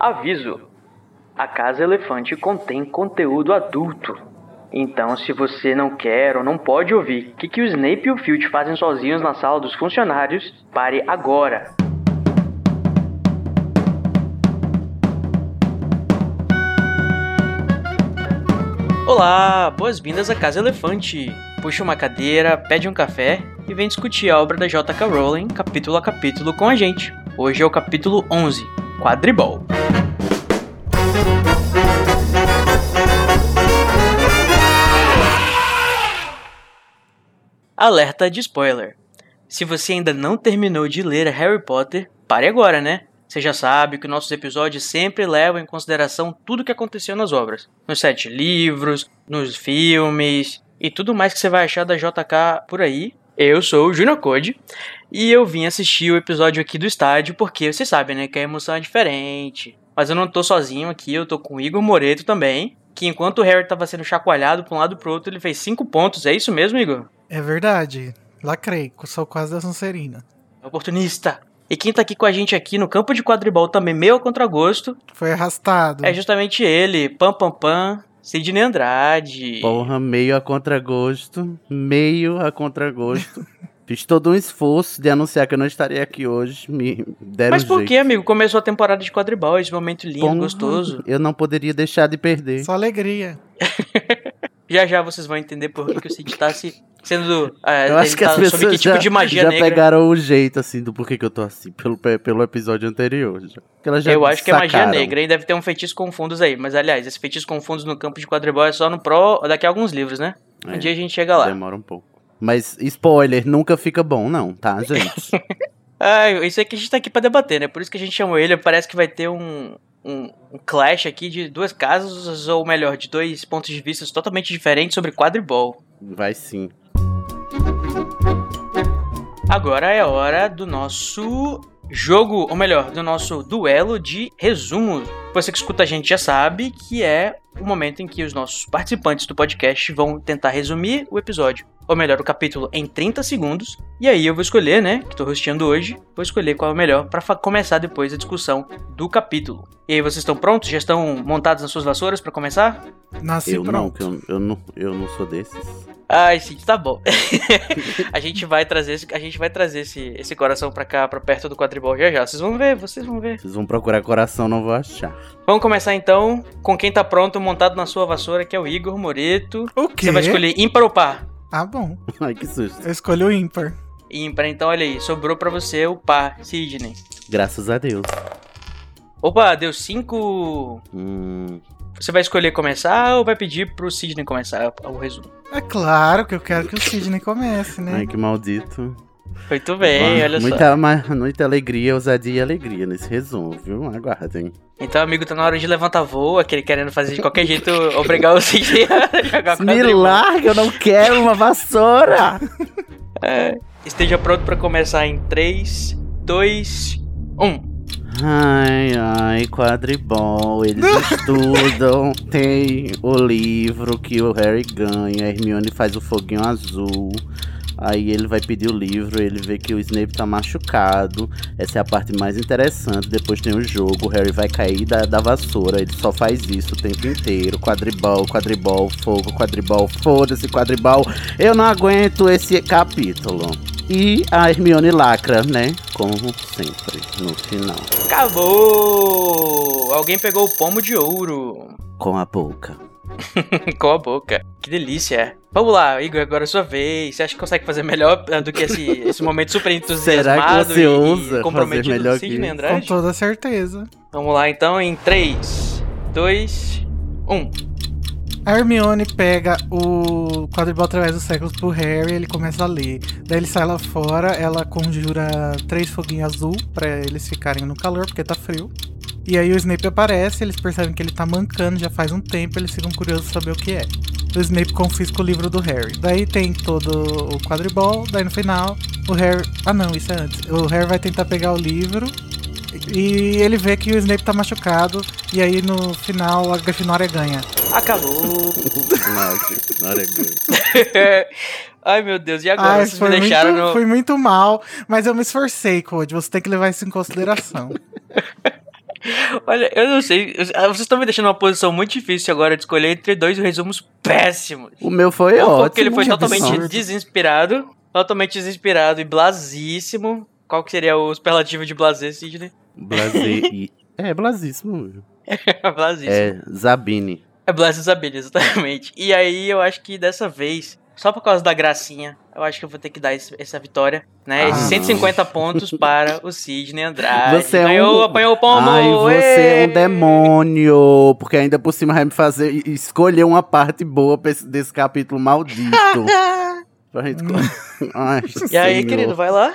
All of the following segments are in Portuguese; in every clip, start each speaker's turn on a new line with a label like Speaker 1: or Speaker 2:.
Speaker 1: Aviso: a Casa Elefante contém conteúdo adulto. Então, se você não quer ou não pode ouvir o que, que o Snape e o Filch fazem sozinhos na sala dos funcionários, pare agora. Olá, boas-vindas à Casa Elefante. Puxa uma cadeira, pede um café e vem discutir a obra da J.K. Rowling capítulo a capítulo com a gente. Hoje é o capítulo 11, Quadribol. Alerta de spoiler. Se você ainda não terminou de ler Harry Potter, pare agora, né? Você já sabe que nossos episódios sempre levam em consideração tudo o que aconteceu nas obras, nos sete livros, nos filmes e tudo mais que você vai achar da JK por aí. Eu sou o Junior Code e eu vim assistir o episódio aqui do estádio porque vocês sabem, né, que a emoção é diferente. Mas eu não tô sozinho aqui, eu tô com o Igor Moreto também, que enquanto o Harry tava sendo chacoalhado pra um lado pro outro, ele fez cinco pontos. É isso mesmo, Igor?
Speaker 2: É verdade. Lacrei, sou quase da Sonserina.
Speaker 1: Oportunista. E quem tá aqui com a gente aqui no campo de quadribol também, meio a contragosto.
Speaker 2: Foi arrastado.
Speaker 1: É justamente ele, Pam Pam Pam, Sidney Andrade.
Speaker 3: Porra, meio a contragosto. Meio a contragosto. Fiz todo um esforço de anunciar que eu não estaria aqui hoje. Me deram
Speaker 1: Mas por
Speaker 3: jeito.
Speaker 1: que, amigo? Começou a temporada de quadribol, esse momento lindo,
Speaker 3: Porra,
Speaker 1: gostoso.
Speaker 3: Eu não poderia deixar de perder.
Speaker 2: Só alegria.
Speaker 1: Já já vocês vão entender por que, que o Cid tá se sendo. é,
Speaker 3: Eu acho que
Speaker 1: tá
Speaker 3: as pessoas
Speaker 1: que tipo
Speaker 3: já,
Speaker 1: de magia
Speaker 3: já pegaram o jeito, assim, do porquê que eu tô assim, pelo, pelo episódio anterior. Já. Que
Speaker 1: Eu acho que é magia
Speaker 3: sacaram.
Speaker 1: negra e deve ter um feitiço com fundos aí. Mas aliás, esse feitiço com fundos no campo de quadribol é só no Pro daqui a alguns livros, né? Um
Speaker 3: É,
Speaker 1: dia a gente chega lá.
Speaker 3: Demora um pouco. Mas spoiler, nunca fica bom, não, tá, gente?
Speaker 1: Ah, isso aqui a gente tá aqui pra debater, né? Por isso que a gente chamou ele. Parece que vai ter um, um, um clash aqui de duas casas, ou melhor, de dois pontos de vista totalmente diferentes sobre quadribol.
Speaker 3: Vai sim.
Speaker 1: Agora é hora do nosso jogo, ou melhor, do nosso duelo de resumos. Você que escuta a gente já sabe que é o momento em que os nossos participantes do podcast vão tentar resumir o episódio, ou melhor, o capítulo em 30 segundos. E aí eu vou escolher, né, que tô rosteando hoje, vou escolher qual é o melhor para começar depois a discussão do capítulo. E aí vocês estão prontos? Já estão montados nas suas vassouras para começar?
Speaker 2: Nasci
Speaker 3: eu não,
Speaker 2: pronto.
Speaker 3: que eu, eu não, eu não sou desses.
Speaker 1: Ai, sim, tá bom. a gente vai trazer, esse, a gente vai trazer esse, esse coração pra cá, pra perto do quadribol já já. Vocês vão ver, vocês vão ver.
Speaker 3: Vocês vão procurar coração, não vou achar.
Speaker 1: Vamos começar então com quem tá pronto, montado na sua vassoura, que é o Igor Moreto.
Speaker 2: O quê?
Speaker 1: Você vai escolher ímpar ou par?
Speaker 2: Ah, bom.
Speaker 3: Ai, que susto.
Speaker 2: Eu escolhi o ímpar.
Speaker 1: Ímpar, então olha aí, sobrou pra você o par, Sidney.
Speaker 3: Graças a Deus.
Speaker 1: Opa, deu cinco.
Speaker 3: Hum,
Speaker 1: Você vai escolher começar ou vai pedir pro Sidney começar o resumo?
Speaker 2: É claro que eu quero que o Sidney comece, né?
Speaker 3: ai, que maldito.
Speaker 1: Muito bem,
Speaker 3: Ah,
Speaker 1: olha só.
Speaker 3: muita, ma- muita alegria, ousadia e alegria nesse resumo, viu? Aguardem.
Speaker 1: Então, amigo, tá na hora de levantar voo, aquele querendo fazer de qualquer jeito, obrigar o Sidney a jogar
Speaker 3: Me larga, eu não quero uma vassoura!
Speaker 1: É, esteja pronto pra começar em um. 3, 2, 1.
Speaker 3: Ai, ai, quadribol, eles estudam. Tem o livro que o Harry ganha, a Hermione faz o foguinho azul. Aí ele vai pedir o livro, ele vê que o Snape tá machucado. Essa é a parte mais interessante. Depois tem o jogo, o Harry vai cair da, da vassoura. Ele só faz isso o tempo inteiro. Quadribol, quadribol, fogo, quadribol, foda-se, quadribol. Eu não aguento esse capítulo. E a Hermione lacra, né? Como sempre, no final.
Speaker 1: Acabou! Alguém pegou o pomo de ouro.
Speaker 3: Com a boca.
Speaker 1: Com a boca. Que delícia. Vamos lá, Igor, agora é sua vez. Você acha que consegue fazer melhor eh, do que esse, esse momento super entusiasmado
Speaker 3: você
Speaker 1: e,
Speaker 3: ousa
Speaker 1: e comprometido
Speaker 3: fazer melhor
Speaker 1: do
Speaker 3: que
Speaker 1: Sidney
Speaker 3: isso?
Speaker 2: Com
Speaker 1: Andrade?
Speaker 2: toda certeza.
Speaker 1: Vamos lá então em um. 3, 2, 1.
Speaker 2: A Hermione pega o quadribol através dos séculos pro Harry, ele começa a ler. Daí ele sai lá fora, ela conjura três foguinhos azul pra eles ficarem no calor, porque tá frio. E aí o Snape aparece, eles percebem que ele tá mancando já faz um tempo, eles ficam curiosos saber o que é. O Snape confisca o livro do Harry. Daí tem todo o quadribol, daí no final o Harry. Ah não, isso é antes. O Harry vai tentar pegar o livro. E ele vê que o Snape tá machucado. E aí no final a Grifinória ganha.
Speaker 1: Acabou.
Speaker 3: Nossa, na hora é
Speaker 1: Ai meu Deus, e agora?
Speaker 2: Ai,
Speaker 1: Vocês me
Speaker 2: foi,
Speaker 1: deixaram
Speaker 2: muito,
Speaker 1: no.
Speaker 2: foi muito mal, mas eu me esforcei, Code. Você tem que levar isso em consideração.
Speaker 1: Olha, eu não sei. Vocês estão me deixando numa posição muito difícil agora de escolher entre dois resumos péssimos.
Speaker 3: O meu foi ótimo.
Speaker 1: porque ele foi totalmente
Speaker 2: absurdo.
Speaker 1: desinspirado. Totalmente desinspirado e blasíssimo. Qual que seria o superlativo de blasé, Sidney?
Speaker 3: Blasé e... É, blasíssimo.
Speaker 1: blasíssimo.
Speaker 3: É, Zabine.
Speaker 1: É Blast Isabelle, exatamente. E aí eu acho que dessa vez, só por causa da gracinha, eu acho que eu vou ter que dar esse- essa vitória, né?
Speaker 3: Ah.
Speaker 1: Esses 150 pontos para o Sidney Andrade.
Speaker 3: Você é
Speaker 1: Ganhou,
Speaker 3: um-
Speaker 1: apanhou o pombo.
Speaker 3: Ai, você é
Speaker 1: ê!
Speaker 3: um demônio. Porque ainda por cima vai me fazer escolher uma parte boa desse capítulo maldito. pra gente... Ai,
Speaker 1: E aí,
Speaker 3: senhor.
Speaker 1: querido, vai lá.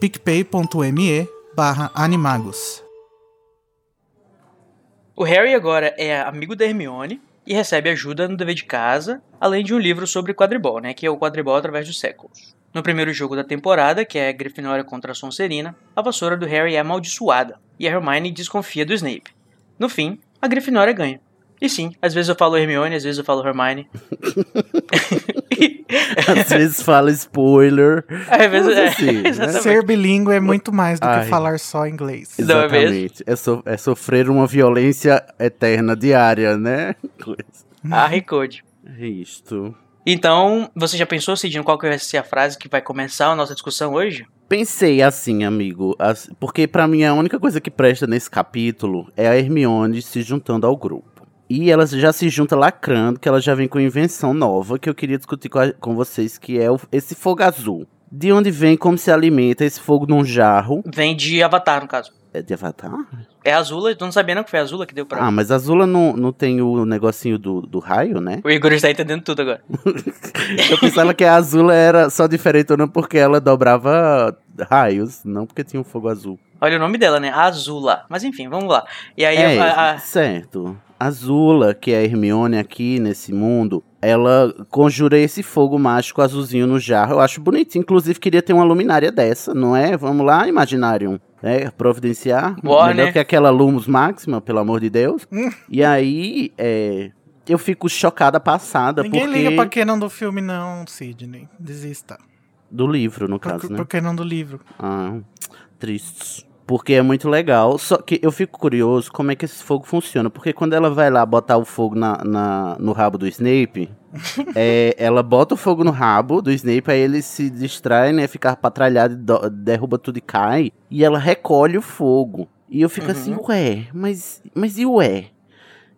Speaker 2: picpay.me barra animagos.
Speaker 1: O Harry agora é amigo da Hermione e recebe ajuda no dever de casa, além de um livro sobre quadribol, né, que é o quadribol através dos séculos. No primeiro jogo da temporada, que é a Grifinória contra a Sonserina, a vassoura do Harry é amaldiçoada e a Hermione desconfia do Snape. No fim, a Grifinória ganha. E sim, às vezes eu falo Hermione, às vezes eu falo Hermione.
Speaker 3: Às vezes fala spoiler.
Speaker 1: Às vezes, é,
Speaker 3: Assim, né?
Speaker 1: exatamente.
Speaker 2: Ser bilíngue é muito mais do
Speaker 3: Ai.
Speaker 2: que falar só inglês.
Speaker 1: É mesmo?
Speaker 3: Exatamente. É, so- é sofrer uma violência eterna, diária, né? Coisa.
Speaker 1: Harry Code.
Speaker 3: É isto.
Speaker 1: Então, você já pensou, Sidney, qual que vai ser a frase que vai começar a nossa discussão hoje?
Speaker 3: Pensei assim, amigo, porque pra mim a única coisa que presta nesse capítulo é a Hermione se juntando ao grupo. E ela já se junta lacrando, que ela já vem com invenção nova que eu queria discutir com, a- com vocês, que é o- esse fogo azul. De onde vem, como se alimenta esse fogo num jarro.
Speaker 1: Vem de Avatar, no caso.
Speaker 3: É de Avatar?
Speaker 1: É Azula, tu não sabia não que foi Azula que deu pra...
Speaker 3: Ah, mas a Azula não, não tem o negocinho do, do raio, né?
Speaker 1: O Igor está entendendo tudo agora.
Speaker 3: Eu pensava que a Azula era só diferentona porque ela dobrava raios, não porque tinha um fogo azul.
Speaker 1: Olha o nome dela, né? Azula. Mas enfim, vamos lá. E aí
Speaker 3: é,
Speaker 1: a, a-
Speaker 3: certo. A Zula, que é a Hermione aqui nesse mundo, ela conjura esse fogo mágico azulzinho no jarro. Eu acho bonito. Inclusive, queria ter uma luminária dessa, não é? Vamos lá, Imaginarium. É, providenciar.
Speaker 1: Bora,
Speaker 3: Melhor
Speaker 1: né?
Speaker 3: que aquela Lumos Máxima, pelo amor de Deus.
Speaker 2: Hum.
Speaker 3: e aí, é, eu fico chocada passada
Speaker 2: Ninguém
Speaker 3: porque...
Speaker 2: liga pra canon do filme, não, Sidney. Desista.
Speaker 3: Do livro, no caso, né?
Speaker 2: pro canon do livro.
Speaker 3: Ah, tristes. Porque é muito legal. Só que eu fico curioso como é que esse fogo funciona. Porque quando ela vai lá botar o fogo na, na- no rabo do Snape, é, ela bota o fogo no rabo do Snape, aí ele se distrai, né? Fica patralhado, do- derruba tudo e cai. E ela recolhe o fogo. E eu fico
Speaker 1: Uhum.
Speaker 3: assim, ué, mas, mas e ué?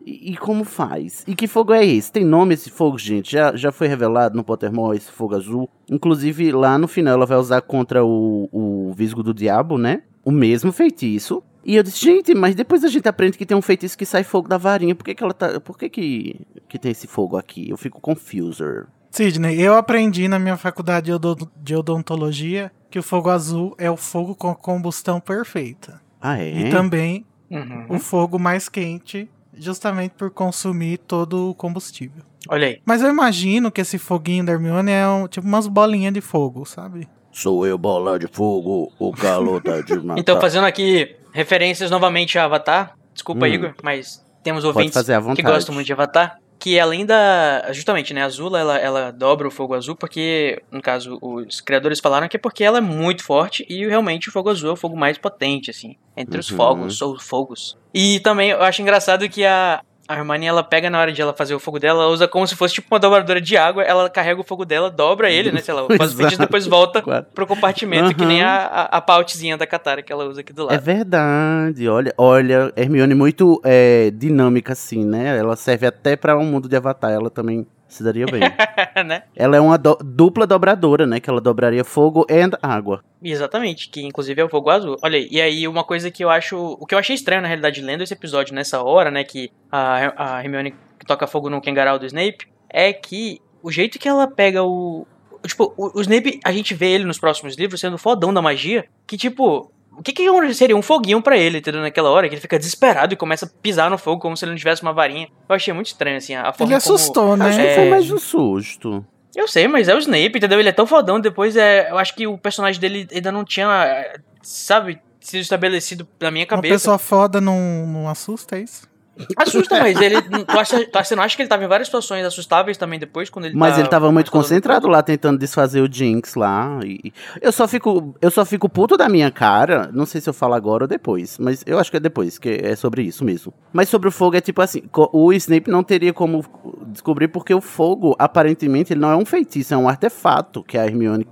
Speaker 3: E, e como faz? E que fogo é esse? Tem nome esse fogo, gente? Já, já foi revelado no Pottermore esse fogo azul? Inclusive, lá no final ela vai usar contra o, o Visgo do Diabo, né? O mesmo feitiço. E eu disse, gente, mas depois a gente aprende que tem um feitiço que sai fogo da varinha. Por que, que ela tá. Por que, que, que tem esse fogo aqui? Eu fico confuser.
Speaker 2: Sidney, eu aprendi na minha faculdade de odo- de odontologia que o fogo azul é o fogo com combustão perfeita.
Speaker 3: Ah, é?
Speaker 2: E também
Speaker 1: Uhum.
Speaker 2: o fogo mais quente, justamente por consumir todo o combustível.
Speaker 1: Olha aí.
Speaker 2: Mas eu imagino que esse foguinho da Hermione é um, tipo umas bolinhas de fogo, sabe?
Speaker 3: Sou eu, bola de fogo, o calor tá de matar.
Speaker 1: Então, fazendo aqui referências novamente a Avatar. Desculpa,
Speaker 3: Hum.
Speaker 1: Igor, mas temos ouvintes que gostam muito de Avatar. Que além da. Justamente, né? A Azula, ela, ela dobra o fogo azul porque, no caso, os criadores falaram que é porque ela é muito forte e realmente o fogo azul é o fogo mais potente, assim. Entre os
Speaker 3: Uhum.
Speaker 1: fogos, ou fogos. E também eu acho engraçado que a. A Hermione, ela pega na hora de ela fazer o fogo dela, ela usa como se fosse tipo uma dobradora de água, ela carrega o fogo dela, dobra ele, né, sei lá, faz e depois volta pro compartimento, que
Speaker 3: Uhum.
Speaker 1: nem a, a, a pautezinha da Katara que ela usa aqui do
Speaker 3: É
Speaker 1: lado.
Speaker 3: verdade, olha, olha, Hermione muito é, dinâmica assim, né? Ela serve até pra um mundo de Avatar, ela também se daria bem.
Speaker 1: né?
Speaker 3: ela é uma do- dupla dobradora, né? Que ela dobraria fogo e água.
Speaker 1: Exatamente, que inclusive é o fogo azul. Olha aí, e aí uma coisa que eu acho. O que eu achei estranho, na realidade, lendo esse episódio nessa hora, né? Que a, a Hermione toca fogo no Kengarau do Snape, é que o jeito que ela pega o. Tipo, o, o Snape, a gente vê ele nos próximos livros sendo fodão da magia, que tipo. O que, que seria um foguinho pra ele, entendeu? Naquela hora, que ele fica desesperado e começa a pisar no fogo como se ele não tivesse uma varinha. Eu achei muito estranho, assim, a forma
Speaker 2: Ele assustou,
Speaker 1: como...
Speaker 2: né?
Speaker 3: Acho
Speaker 1: É.
Speaker 3: que foi mais um susto.
Speaker 1: Eu sei, mas é o Snape, entendeu? Ele é tão fodão, depois é... Eu acho que o personagem dele ainda não tinha, é, sabe, sido estabelecido na minha
Speaker 2: Uma
Speaker 1: cabeça.
Speaker 2: pessoa foda não, não assusta, é isso?
Speaker 1: Assusta, mas ele... Tu acha, tu acha- você não acha que ele tava em várias situações assustáveis também depois, quando ele
Speaker 3: Mas
Speaker 1: tá
Speaker 3: ele tava muito concentrado lá tentando desfazer o Jinx lá. E eu só fico, eu só fico puto da minha cara. Não sei se eu falo agora ou depois, mas eu acho que é depois, que é sobre isso mesmo. Mas sobre o fogo é tipo assim, o Snape não teria como descobrir porque o fogo aparentemente ele não é um feitiço, é um artefato que a Hermione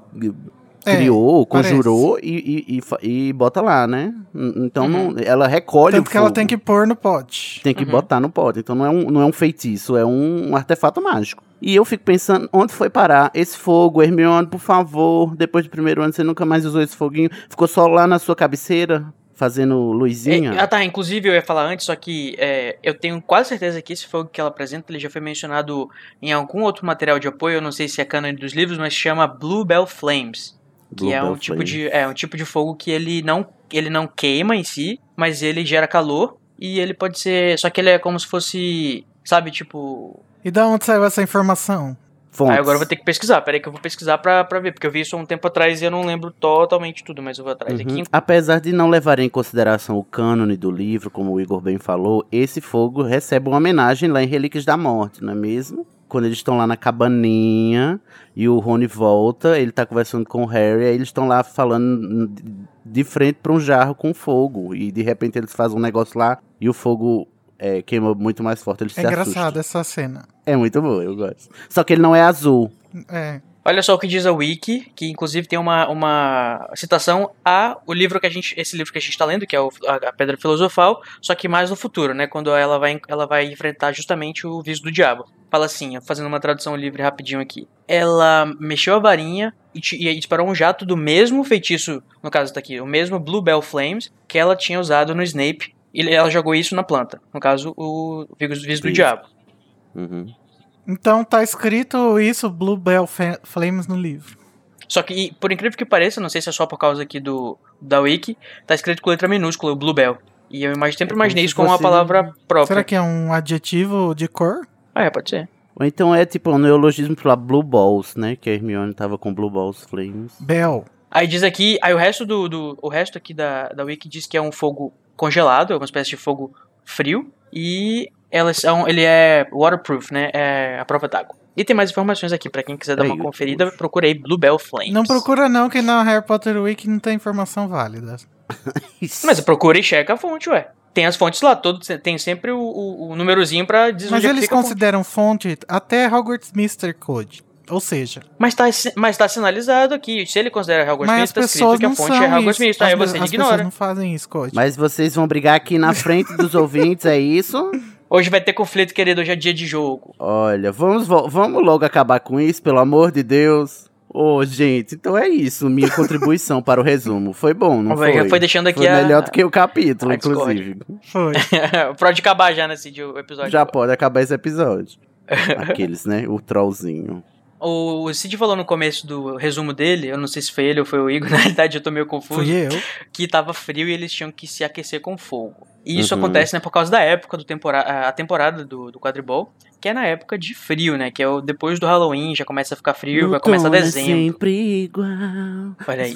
Speaker 2: É,
Speaker 3: criou, conjurou e, e, e e bota lá, né? Então
Speaker 1: Uhum.
Speaker 3: não- ela recolhe
Speaker 2: Tanto
Speaker 3: o
Speaker 2: que ela
Speaker 3: fogo.
Speaker 2: tem que pôr no pote.
Speaker 3: Tem que
Speaker 1: Uhum.
Speaker 3: botar no pote. Então não é, um, não é um feitiço, é um, artefato mágico. E eu fico pensando, onde foi parar esse fogo? Hermione, por favor, depois do primeiro ano você nunca mais usou esse foguinho. Ficou só lá na sua cabeceira, fazendo luzinha.
Speaker 1: É, ah tá, inclusive eu ia falar antes, só que é, eu tenho quase certeza que esse fogo que ela apresenta, ele já foi mencionado em algum outro material de apoio, eu não sei se é canon dos livros, mas chama Bluebell Flames. Que é um tipo
Speaker 3: Flame.
Speaker 1: de é um tipo de fogo que ele não ele não queima em si, mas ele gera calor e ele pode ser, só que ele é como se fosse, sabe, tipo,
Speaker 2: E da onde saiu essa informação?
Speaker 3: Fontes.
Speaker 1: Aí agora eu vou ter que pesquisar. Peraí que eu vou pesquisar pra, pra ver. Porque eu vi isso há um tempo atrás e eu não lembro totalmente tudo, mas eu vou atrás
Speaker 3: Uhum.
Speaker 1: aqui.
Speaker 3: Apesar de não levar em consideração o cânone do livro, como o Igor bem falou, esse fogo recebe uma homenagem lá em Relíquias da Morte, não é mesmo? Quando eles estão lá na cabaninha e o Rony volta, ele tá conversando com o Harry, aí eles estão lá falando de frente pra um jarro com fogo. E de repente eles fazem um negócio lá e o fogo é, queima muito mais forte. Eles
Speaker 2: É engraçado
Speaker 3: assustam.
Speaker 2: essa cena.
Speaker 3: É muito bom, eu gosto. Só que ele não é azul.
Speaker 2: É.
Speaker 1: Olha só o que diz a Wiki, que inclusive tem uma, uma citação a o livro que a gente, esse livro que a gente está lendo, que é o, a, Pedra Filosofal, só que mais no futuro, né? Quando ela vai, ela vai enfrentar justamente o viso do diabo. Fala assim, fazendo uma tradução livre rapidinho aqui. Ela mexeu a varinha e, e disparou um jato do mesmo feitiço, no caso tá aqui, o mesmo Bluebell Flames que ela tinha usado no Snape. E ela jogou isso na planta. No caso, o viso, do diabo.
Speaker 3: Uhum.
Speaker 2: Então tá escrito isso, Bluebell Flames no livro.
Speaker 1: Só que, e, por incrível que pareça, não sei se é só por causa aqui do da Wiki, tá escrito com letra minúscula, o Bluebell. E eu imag- sempre
Speaker 3: É
Speaker 1: imaginei isso como uma palavra própria.
Speaker 2: Será que é um adjetivo de cor?
Speaker 1: Ah, é, pode ser.
Speaker 3: Ou então é tipo um neologismo pra Blue Balls, né? Que a Hermione tava com Blue Balls Flames.
Speaker 2: Bell.
Speaker 1: Aí diz aqui, aí o resto do, do o resto aqui da, da Wiki diz que é um fogo congelado, é uma espécie de fogo frio e elas são, ele é waterproof, né? É a prova d'água. E tem mais informações aqui pra quem quiser dar
Speaker 3: Aí,
Speaker 1: uma conferida, procurei Bluebell Flames.
Speaker 2: Não procura não, que na Harry Potter Week não tem informação válida.
Speaker 1: Mas procura e checa a fonte, ué. Tem as fontes lá, todo, tem sempre o, o, o númerozinho pra dizer
Speaker 2: Mas eles
Speaker 1: fica a fonte.
Speaker 2: consideram fonte até Hogwarts Mystery Code. Ou seja,
Speaker 1: Mas tá, mas tá sinalizado aqui. Se ele considera Hogwarts Mystery, tá escrito que a fonte é Hogwarts. Mystery. Aí
Speaker 2: As,
Speaker 1: você
Speaker 2: as pessoas
Speaker 1: ignora.
Speaker 2: não fazem isso, Code.
Speaker 3: Mas vocês vão brigar aqui na frente dos ouvintes, é isso?
Speaker 1: Hoje vai ter conflito, querido. Hoje é dia de jogo.
Speaker 3: Olha, vamos, vamos logo acabar com isso, pelo amor de Deus. Ô, gente, então é isso, minha contribuição para o resumo. Foi bom, não foi?
Speaker 1: foi deixando aqui
Speaker 3: Foi
Speaker 1: a-
Speaker 3: melhor do que o capítulo,
Speaker 1: a
Speaker 3: inclusive.
Speaker 2: Foi.
Speaker 1: Pode acabar já nesse dia, o episódio.
Speaker 3: Já pode acabar esse episódio. Aqueles, né? O trollzinho.
Speaker 1: O, o Cid falou no começo do resumo dele, eu não sei se foi ele ou foi o Igor, na realidade eu tô meio confuso,
Speaker 2: Fui eu.
Speaker 1: que tava frio e eles tinham que se aquecer com fogo. E isso
Speaker 3: Uhum.
Speaker 1: acontece, né, por causa da época do tempora a temporada do, do quadribol, que é na época de frio, né, que é o depois do Halloween, já começa a ficar frio, vai começar
Speaker 3: Outono é
Speaker 1: dezembro.
Speaker 3: sempre igual.
Speaker 1: Olha aí.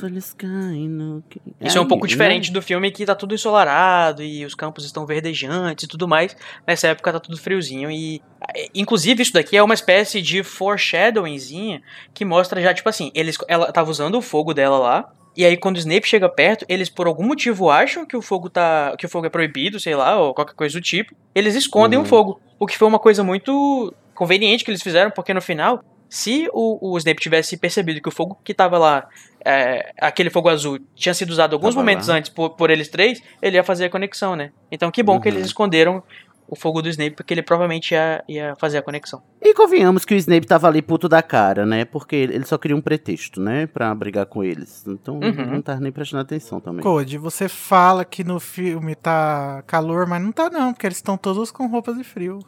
Speaker 3: No...
Speaker 1: Isso é um pouco
Speaker 3: né?
Speaker 1: diferente do filme que tá tudo ensolarado e os campos estão verdejantes e tudo mais. Nessa época tá tudo friozinho e eh, inclusive isso daqui é uma espécie de foreshadowingzinha que mostra já tipo assim, eles ela tava usando o fogo dela lá e aí quando o Snape chega perto, eles por algum motivo acham que o fogo tá que o fogo é proibido, sei lá, ou qualquer coisa do tipo. Eles escondem
Speaker 3: Uhum.
Speaker 1: o fogo, o que foi uma coisa muito conveniente que eles fizeram, porque no final se o, o Snape tivesse percebido que o fogo que tava lá, é, aquele fogo azul, tinha sido usado alguns
Speaker 3: Tava
Speaker 1: momentos
Speaker 3: lá.
Speaker 1: antes por, por eles três, ele ia fazer a conexão, né? Então que bom que
Speaker 3: Uhum.
Speaker 1: eles esconderam o fogo do Snape, porque ele provavelmente ia, ia fazer a conexão.
Speaker 3: E convenhamos que o Snape tava ali puto da cara, né? Porque ele só queria um pretexto, né? Pra brigar com eles. Então
Speaker 1: Uhum.
Speaker 3: não tava nem prestando atenção também.
Speaker 2: Code, você fala que no filme tá calor, mas não tá não, porque eles estão todos com roupas de frio.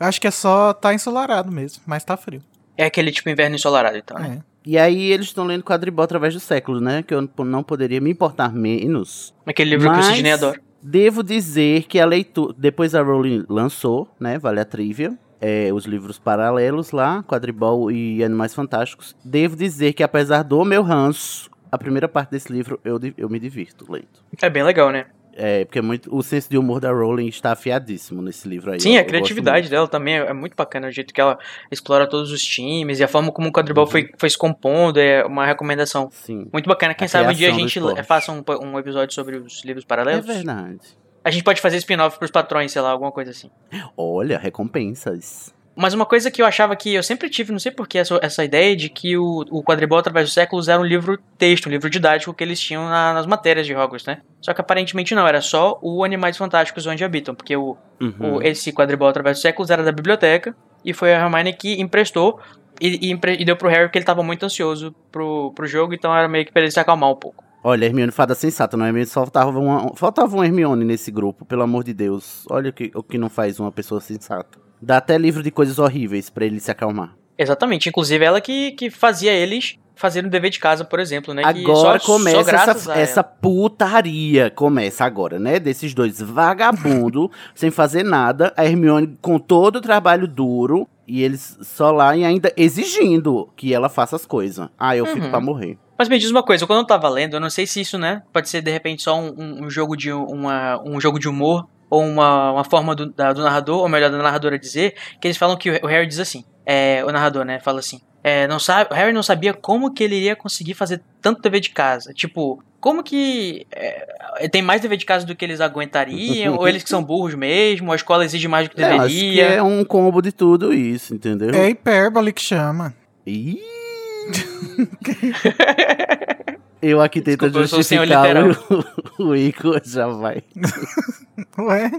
Speaker 2: Eu acho que é só tá ensolarado mesmo, mas tá frio.
Speaker 1: É aquele tipo inverno ensolarado, então, né?
Speaker 2: É.
Speaker 3: E aí eles estão lendo Quadribol através dos séculos, né? Que eu não poderia me importar menos.
Speaker 1: Aquele livro que o
Speaker 3: Mas-
Speaker 1: Sidney adora.
Speaker 3: Devo dizer que a leitura. Depois a Rowling lançou, né? Vale a trivia. é, os livros paralelos lá, Quadribol e Animais Fantásticos. Devo dizer que, apesar do meu ranço, a primeira parte desse livro eu, eu me divirto lendo.
Speaker 1: É bem legal, né?
Speaker 3: É, porque é muito, o senso de humor da Rowling está afiadíssimo nesse livro aí.
Speaker 1: Sim,
Speaker 3: eu-
Speaker 1: a criatividade dela também é é muito bacana, o jeito que ela explora todos os times e a forma como o quadribol foi, foi se compondo é uma recomendação
Speaker 3: muito. Sim.
Speaker 1: muito bacana. Quem
Speaker 3: A
Speaker 1: sabe um dia a gente faça um, um episódio sobre os livros
Speaker 3: É
Speaker 1: paralelos.
Speaker 3: verdade.
Speaker 1: a gente pode fazer spin-off pros patrões, sei lá, alguma coisa assim.
Speaker 3: Olha, recompensas.
Speaker 1: Mas uma coisa que eu achava que eu sempre tive, não sei porquê, essa, essa ideia de que o, o quadribol através dos séculos era um livro texto, um livro didático que eles tinham na- nas matérias de Hogwarts, né? Só que aparentemente não, era só o Animais Fantásticos onde habitam, porque o,
Speaker 3: Uhum.
Speaker 1: o- esse quadribol através dos séculos era da biblioteca e foi a Hermione que emprestou e, e, e deu pro Harry porque ele tava muito ansioso pro, pro jogo, então era meio que pra ele se acalmar um pouco.
Speaker 3: Olha, Hermione fada sensata, não é mesmo? Faltava uma, faltava um Hermione nesse grupo, pelo amor de Deus. Olha o que, o que não faz uma pessoa sensata. Dá até livro de coisas horríveis pra ele se acalmar.
Speaker 1: Exatamente, inclusive ela que, que fazia eles fazerem o dever de casa, por exemplo, né?
Speaker 3: Agora
Speaker 1: só- só
Speaker 3: começa
Speaker 1: graças
Speaker 3: essa, essa putaria. Começa agora, né? Desses dois vagabundos, sem fazer nada. A Hermione com todo o trabalho duro. E eles só lá e ainda exigindo que ela faça as coisas. Ah, eu fico
Speaker 1: Uhum.
Speaker 3: pra morrer.
Speaker 1: Mas me diz uma coisa, quando eu tava lendo, eu não sei se isso, né, pode ser de repente só um, um- um jogo, de, uma, um jogo de humor, ou uma, uma forma do, da- do narrador, ou melhor, da narradora dizer, que eles falam que o, Harry diz assim, é, o narrador, né, fala assim, é, não sabe, o Harry não sabia como que ele iria conseguir fazer tanto dever de casa, tipo, como que é, tem mais dever de casa do que eles aguentariam, ou eles que são burros mesmo, ou a escola exige mais do que
Speaker 3: É, acho
Speaker 1: deveria.
Speaker 3: que é um combo de tudo isso, entendeu?
Speaker 2: É hipérbole que chama.
Speaker 3: Ih. Eu aqui tentando
Speaker 1: Desculpa, eu sou o senhor
Speaker 3: justificar o, o Igor já vai.
Speaker 2: Ué?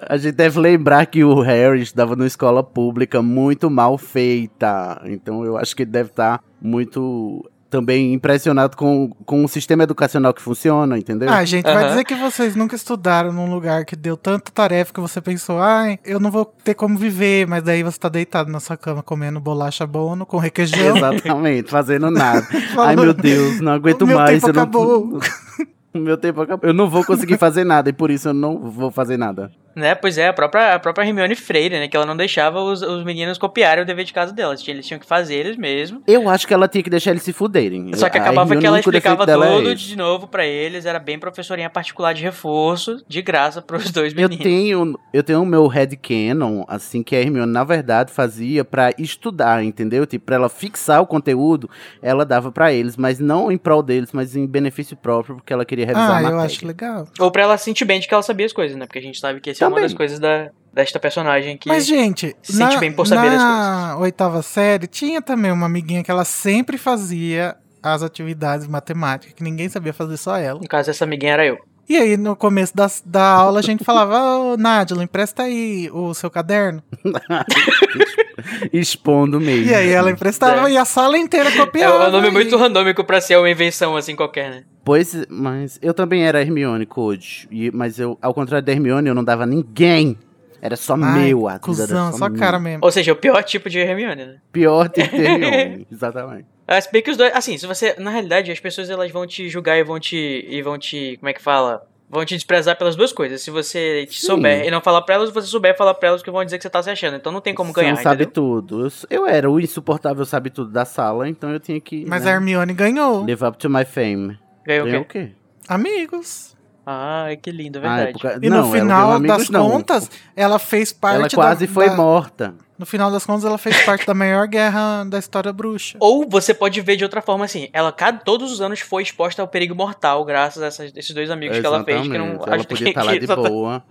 Speaker 3: A gente deve lembrar que o Harry estava numa escola pública muito mal feita. Então eu acho que ele deve estar muito também impressionado com, com o sistema educacional que funciona, entendeu?
Speaker 2: Ah, gente, vai
Speaker 1: Aham.
Speaker 2: dizer que vocês nunca estudaram num lugar que deu tanta tarefa que você pensou, ai, eu não vou ter como viver, mas daí você tá deitado na sua cama comendo bolacha bono com requeijão.
Speaker 3: Exatamente, fazendo nada. Ai meu Deus, não aguento
Speaker 2: "O meu
Speaker 3: mais.
Speaker 2: tempo
Speaker 3: eu não-
Speaker 2: acabou."
Speaker 3: o meu tempo acabou. Eu não vou conseguir fazer nada e por isso eu não vou fazer nada.
Speaker 1: Né, pois é, a própria, a própria Hermione Freire, né, que ela não deixava os, os meninos copiarem o dever de casa delas, eles tinham que fazer eles mesmos.
Speaker 3: Eu acho que ela tinha que deixar eles se fuderem.
Speaker 1: Só que
Speaker 3: A
Speaker 1: acabava
Speaker 3: Hermione,
Speaker 1: que ela explicava
Speaker 3: é
Speaker 1: tudo
Speaker 3: esse.
Speaker 1: de novo pra eles, era bem professorinha particular de reforço, de graça pros dois
Speaker 3: Eu
Speaker 1: meninos.
Speaker 3: tenho, eu tenho o meu headcanon, assim, que a Hermione, na verdade, fazia pra estudar, entendeu? Tipo, pra ela fixar o conteúdo, ela dava pra eles, mas não em prol deles, mas em benefício próprio, porque ela queria revisar a
Speaker 2: Ah, eu acho legal.
Speaker 1: Ou pra ela sentir bem de que ela sabia as coisas, né? Porque a gente sabe que essa é uma
Speaker 3: Também.
Speaker 1: das coisas da, desta personagem que.
Speaker 2: Mas, gente,
Speaker 1: se sente
Speaker 2: na,
Speaker 1: bem por saber
Speaker 2: na oitava série, tinha também uma amiguinha que ela sempre fazia as atividades de matemática, que ninguém sabia fazer, só ela.
Speaker 1: No caso, essa amiguinha era eu.
Speaker 2: E aí, no começo das, da aula, a gente falava, ô, Nádia, empresta aí o seu caderno.
Speaker 3: Expondo mesmo.
Speaker 2: E aí ela emprestava
Speaker 1: É.
Speaker 2: e a sala inteira
Speaker 1: É
Speaker 2: copiava.
Speaker 1: um nome
Speaker 2: e-
Speaker 1: muito randômico pra ser uma invenção assim qualquer, né?
Speaker 3: Pois, mas eu também era Hermione, Code. E, mas eu, ao contrário da Hermione, eu não dava ninguém. Era só
Speaker 2: Ai,
Speaker 3: meu. a era
Speaker 2: só
Speaker 3: meu.
Speaker 2: cara mesmo.
Speaker 1: Ou seja, o pior tipo de Hermione, né?
Speaker 3: Pior ter que Hermione, exatamente.
Speaker 1: Ah, Se bem que os dois. Assim, se você. Na realidade, as pessoas elas vão te julgar e vão te. E vão te. Como é que fala? Vão te desprezar pelas duas coisas. Se você
Speaker 3: Sim.
Speaker 1: souber e não falar pra elas, se você souber falar pra elas que vão dizer que você tá se achando. Então não tem como
Speaker 3: Você
Speaker 1: ganhar,
Speaker 3: não sabe tudo. Eu era o insuportável sabe tudo da sala, então eu tinha que
Speaker 2: Mas
Speaker 3: né,
Speaker 2: a Hermione ganhou.
Speaker 3: live up to my fame.
Speaker 1: Ganhou o
Speaker 3: Ganhou
Speaker 1: quê?
Speaker 3: o quê?
Speaker 2: Amigos.
Speaker 1: Ai, que lindo, é
Speaker 3: Ah,
Speaker 1: verdade.
Speaker 3: por ca-
Speaker 2: E
Speaker 3: não,
Speaker 2: no final
Speaker 3: amigos,
Speaker 2: das
Speaker 3: não.
Speaker 2: contas, ela fez parte
Speaker 3: Ela quase
Speaker 2: da,
Speaker 3: foi
Speaker 2: da-
Speaker 3: morta.
Speaker 2: No final das contas, ela fez parte da maior guerra da história bruxa.
Speaker 1: Ou você pode ver de outra forma assim, ela cada, todos os anos foi exposta ao perigo mortal graças a essas- esses dois amigos que ela fez, que não
Speaker 3: Exatamente. Ela
Speaker 1: acho
Speaker 3: podia
Speaker 1: que-
Speaker 3: estar lá
Speaker 1: que
Speaker 3: de
Speaker 1: tá-
Speaker 3: boa.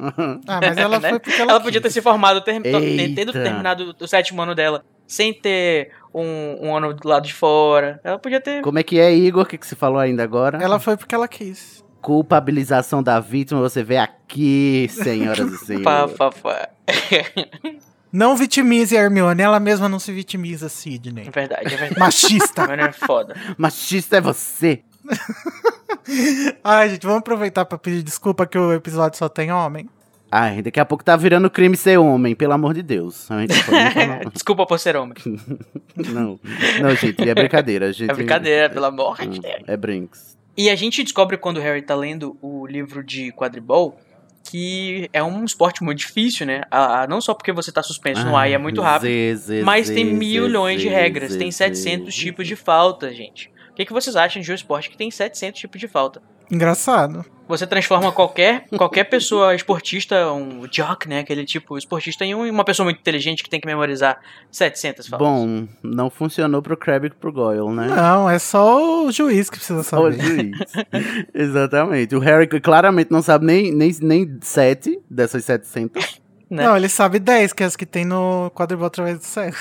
Speaker 2: Ah, mas ela
Speaker 1: né?
Speaker 2: foi porque ela
Speaker 1: Ela podia ter se formado, ter, tendo terminado o sétimo ano dela, sem ter um, um ano do lado de fora. Ela podia ter.
Speaker 3: Como é que é, Igor? O que, que você falou ainda agora?
Speaker 2: Ela foi porque ela quis.
Speaker 3: Culpabilização da vítima, você vê aqui, senhoras e senhores.
Speaker 1: Pá, pá, pá.
Speaker 2: Não vitimize a Hermione, ela mesma não se vitimiza, Sidney.
Speaker 1: É verdade, é verdade.
Speaker 2: Machista.
Speaker 1: Mano, é foda.
Speaker 3: Machista é você.
Speaker 2: Ai, gente, vamos aproveitar pra pedir desculpa que o episódio só tem homem.
Speaker 3: Ai, daqui a pouco tá virando crime ser homem, pelo amor de Deus.
Speaker 1: Desculpa por ser homem.
Speaker 3: não, não, gente, é brincadeira. Gente,
Speaker 1: É brincadeira, pelo amor de
Speaker 3: Hum,
Speaker 1: Deus.
Speaker 3: É brinks.
Speaker 1: E a gente descobre quando o Harry tá lendo o livro de quadribol que é um esporte muito difícil, né? A- a- não só porque você tá suspenso no ar e é muito rápido,
Speaker 3: Zê,
Speaker 1: mas
Speaker 3: zê,
Speaker 1: tem
Speaker 3: zê,
Speaker 1: milhões de regras, tem
Speaker 3: zê.
Speaker 1: 700 tipos de falta, gente. O que, que vocês acham de um esporte que tem 700 tipos de falta?
Speaker 2: Engraçado.
Speaker 1: Você transforma qualquer, qualquer pessoa esportista, um jock, né? Aquele tipo esportista, em um- uma pessoa muito inteligente que tem que memorizar 700 faltas.
Speaker 3: Bom, não funcionou pro Crabbe e pro Goyle, né?
Speaker 2: Não, é só o juiz que precisa
Speaker 3: Só o
Speaker 2: saber.
Speaker 3: juiz. Exatamente. O Harry claramente não sabe nem, nem, nem sete dessas 700.
Speaker 1: né?
Speaker 2: Não, ele sabe 10, que é as que tem no quadribol através do cego.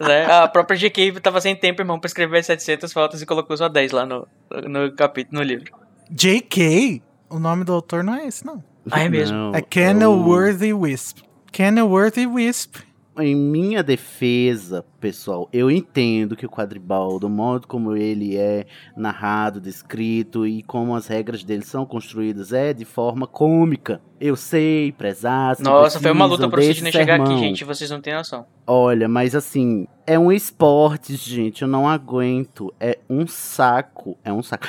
Speaker 1: Né? A própria GK tava sem tempo, irmão, pra escrever 700 faltas e colocou só 10 lá no, no capítulo, no livro.
Speaker 2: J.K., o nome do autor não é esse, não.
Speaker 1: Ah, é mesmo?
Speaker 3: Não,
Speaker 2: É
Speaker 3: o-
Speaker 2: Kenilworthy Wisp. Kenilworthy Wisp.
Speaker 3: Em minha defesa, pessoal, eu entendo que o quadribol, do modo como ele é narrado, descrito e como as regras dele são construídas, é de forma cômica. Eu sei, prezados. que
Speaker 1: Nossa, foi uma luta pro Sidney chegar aqui, gente. Vocês não têm noção.
Speaker 3: Olha, mas assim, é um esporte, gente. Eu não aguento. É um saco. É um saco.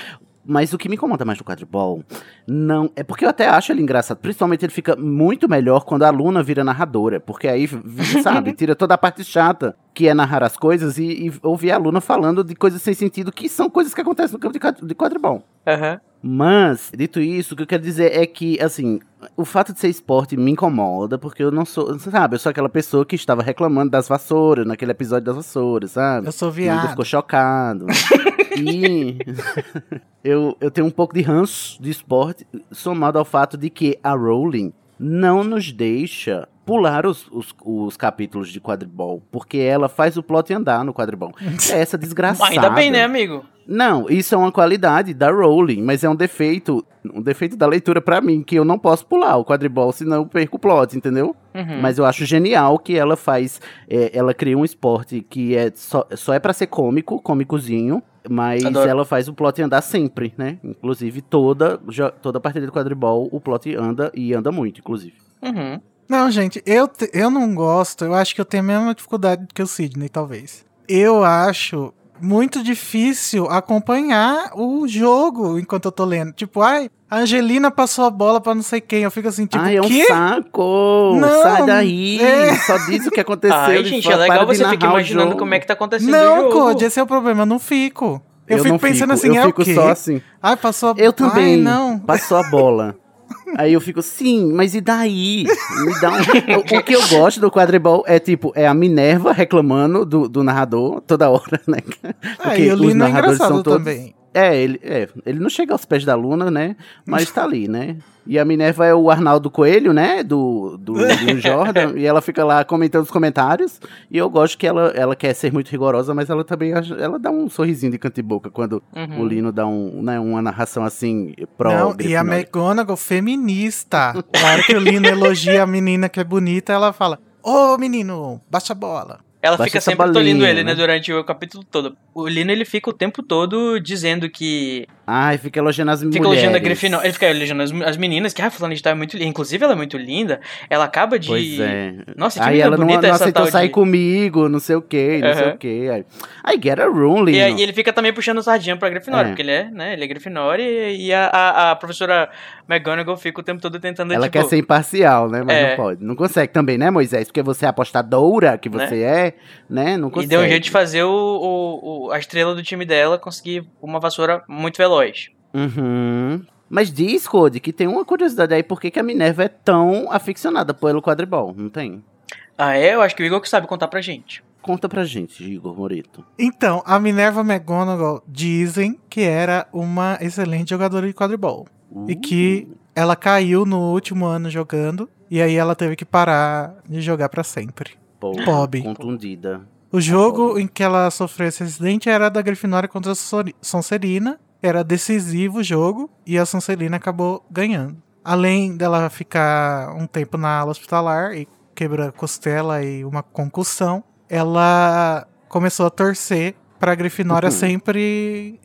Speaker 3: Mas o que me incomoda mais do quadribol não é porque eu até acho ele engraçado. Principalmente ele fica muito melhor quando a Luna vira narradora. Porque aí, sabe, tira toda a parte chata que é narrar as coisas e, e ouvir a Luna falando de coisas sem sentido que são coisas que acontecem no campo de de quadribol.
Speaker 1: Aham.
Speaker 3: Mas, dito isso, o que eu quero dizer é que, assim, o fato de ser esporte me incomoda, porque eu não sou, sabe, eu sou aquela pessoa que estava reclamando das vassouras, naquele episódio das vassouras, sabe?
Speaker 2: Eu sou viado.
Speaker 3: ficou chocado. e eu, eu tenho um pouco de ranço de esporte, somado ao fato de que a Rowling não nos deixa pular os, os, os capítulos de quadribol, porque ela faz o plot andar no quadribol. É essa desgraçada.
Speaker 1: Ainda bem, né, amigo?
Speaker 3: Não, isso é uma qualidade da Rowling, mas é um defeito, um defeito da leitura pra mim, que eu não posso pular o quadribol, senão eu perco o plot, entendeu?
Speaker 1: Uhum.
Speaker 3: Mas eu acho genial que ela faz, é, ela cria um esporte que é só, só é pra ser cômico, cômicozinho, mas
Speaker 1: Adoro.
Speaker 3: ela faz o plot andar sempre, né? Inclusive toda, já- toda partida de quadribol o plot anda e anda muito, inclusive.
Speaker 1: Uhum.
Speaker 2: Não, gente, eu, te- eu não gosto. Eu acho que eu tenho a mesma dificuldade que o Sidney, talvez. Eu acho muito difícil acompanhar o jogo enquanto eu tô lendo. Tipo, ai, a Angelina passou a bola pra não sei quem. Eu fico assim, tipo,
Speaker 3: Ai, é um
Speaker 2: quê?
Speaker 3: saco!
Speaker 2: Não,
Speaker 3: Sai daí!
Speaker 2: é.
Speaker 3: Só diz o que aconteceu.
Speaker 1: Ai, gente, é legal
Speaker 3: para
Speaker 1: você ficar imaginando como é que tá acontecendo o
Speaker 2: Não. Code, esse é o problema, eu não fico. Eu, fico
Speaker 3: não
Speaker 2: pensando
Speaker 3: fico,
Speaker 2: assim,
Speaker 3: eu
Speaker 2: é
Speaker 3: fico
Speaker 2: o quê?
Speaker 3: só assim.
Speaker 2: Ai, passou a
Speaker 3: Eu também.
Speaker 2: Ai, não.
Speaker 3: Passou a bola. Aí eu fico, sim, mas e daí? Me dá um... o, que eu gosto do quadribol é tipo, é a Minerva reclamando do, do narrador toda hora, né?
Speaker 2: Ah, e o
Speaker 3: os
Speaker 2: Lino é
Speaker 3: narradores
Speaker 2: engraçado
Speaker 3: são todos-
Speaker 2: também.
Speaker 3: É ele, é, ele não chega aos pés da Luna, né? Mas tá ali, né? E a Minerva é o Arnaldo Coelho, né? Do, do, do Jordan. e ela fica lá comentando os comentários. E eu gosto que ela, ela quer ser muito rigorosa, mas ela também ela dá um sorrisinho de canto e boca quando
Speaker 1: Uhum.
Speaker 3: o Lino dá um, né, uma narração assim, pró
Speaker 2: Não, e a. McGonagall feminista. Claro que o Lino elogia a menina que é bonita, ela fala: Ô menino, baixa a bola.
Speaker 1: Ela
Speaker 3: Baixa
Speaker 1: fica sempre tolindo
Speaker 3: bolinha,
Speaker 1: ele, né,
Speaker 3: né?
Speaker 1: durante o capítulo todo. O Lino, ele fica o tempo todo dizendo que...
Speaker 3: Ai, fica elogiando as
Speaker 1: Fica
Speaker 3: mulheres.
Speaker 1: elogiando a Grifinória. Ele fica elogiando as, as meninas, que, ah, fulano de tal é muito linda. Inclusive, ela é muito linda. Ela acaba de...
Speaker 3: Pois é.
Speaker 1: Nossa, que
Speaker 3: Aí ela não,
Speaker 1: bonita
Speaker 3: não
Speaker 1: essa
Speaker 3: sair
Speaker 1: de...
Speaker 3: comigo, não sei o que, não sei o que. Aí, aí get a room, Lino.
Speaker 1: E, aí ele fica também puxando sardinha pra Grifinória,
Speaker 3: É.
Speaker 1: porque ele é, né, ele é Grifinória e, e a, a, a professora McGonagall fica o tempo todo tentando,
Speaker 3: Ela
Speaker 1: tipo...
Speaker 3: quer ser imparcial, né? Mas
Speaker 1: É.
Speaker 3: não pode. Não consegue também, né, Moisés? Porque você é apostadora que você é, né? Não
Speaker 1: E
Speaker 3: consegue.
Speaker 1: deu um jeito de fazer o, o- o- a estrela do time dela conseguir uma vassoura muito veloz.
Speaker 3: Uhum. Mas diz, Code, que tem uma curiosidade aí. Por que, que a Minerva é tão aficionada pelo quadribol? Não tem?
Speaker 1: Ah, é? Eu acho que o Igor que sabe contar pra gente.
Speaker 3: Conta pra gente, Igor Morito.
Speaker 2: Então, a Minerva McGonagall dizem que era uma excelente jogadora de quadribol. E
Speaker 3: Uh.
Speaker 2: que ela caiu no último ano jogando. E aí ela teve que parar de jogar pra sempre.
Speaker 3: Pô,
Speaker 2: Bob.
Speaker 3: Contundida.
Speaker 2: O jogo em que ela sofreu esse acidente era da Grifinória contra a Sonserina. Era decisivo o jogo e a Sonserina acabou ganhando. Além dela ficar um tempo na ala hospitalar e quebrar costela e uma concussão, ela começou a torcer pra Grifinória
Speaker 3: Uhum.
Speaker 2: sempre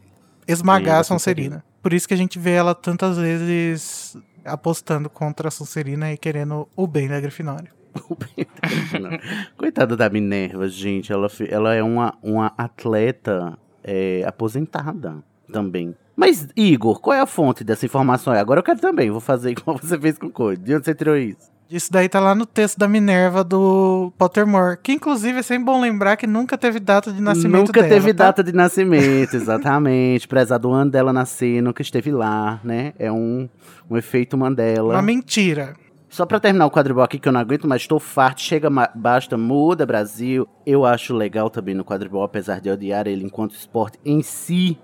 Speaker 2: esmagar
Speaker 3: Sim,
Speaker 2: a
Speaker 3: a. Sonserina.
Speaker 2: Por isso que a gente vê ela tantas vezes apostando contra a Sonserina e querendo o bem da Grifinória.
Speaker 3: Coitada da Minerva, gente. Ela, ela é uma, uma atleta é, aposentada também. Mas, Igor, qual é a fonte dessa informação? Agora eu quero também, vou fazer igual você fez com o Code. De onde você tirou isso?
Speaker 2: Isso daí tá lá no texto da Minerva do Pottermore. Que inclusive é sempre bom lembrar que nunca teve data de nascimento
Speaker 3: nunca
Speaker 2: dela.
Speaker 3: Nunca teve
Speaker 2: tá?
Speaker 3: data de nascimento, exatamente. Apesar do ano dela nascer, nunca esteve lá, né? É um, um efeito Mandela.
Speaker 2: Uma mentira.
Speaker 3: Só pra terminar o quadribol aqui, que eu não aguento mais, estou farto, chega, basta, muda, Brasil. Eu acho legal também no quadribol, apesar de odiar ele enquanto esporte em si,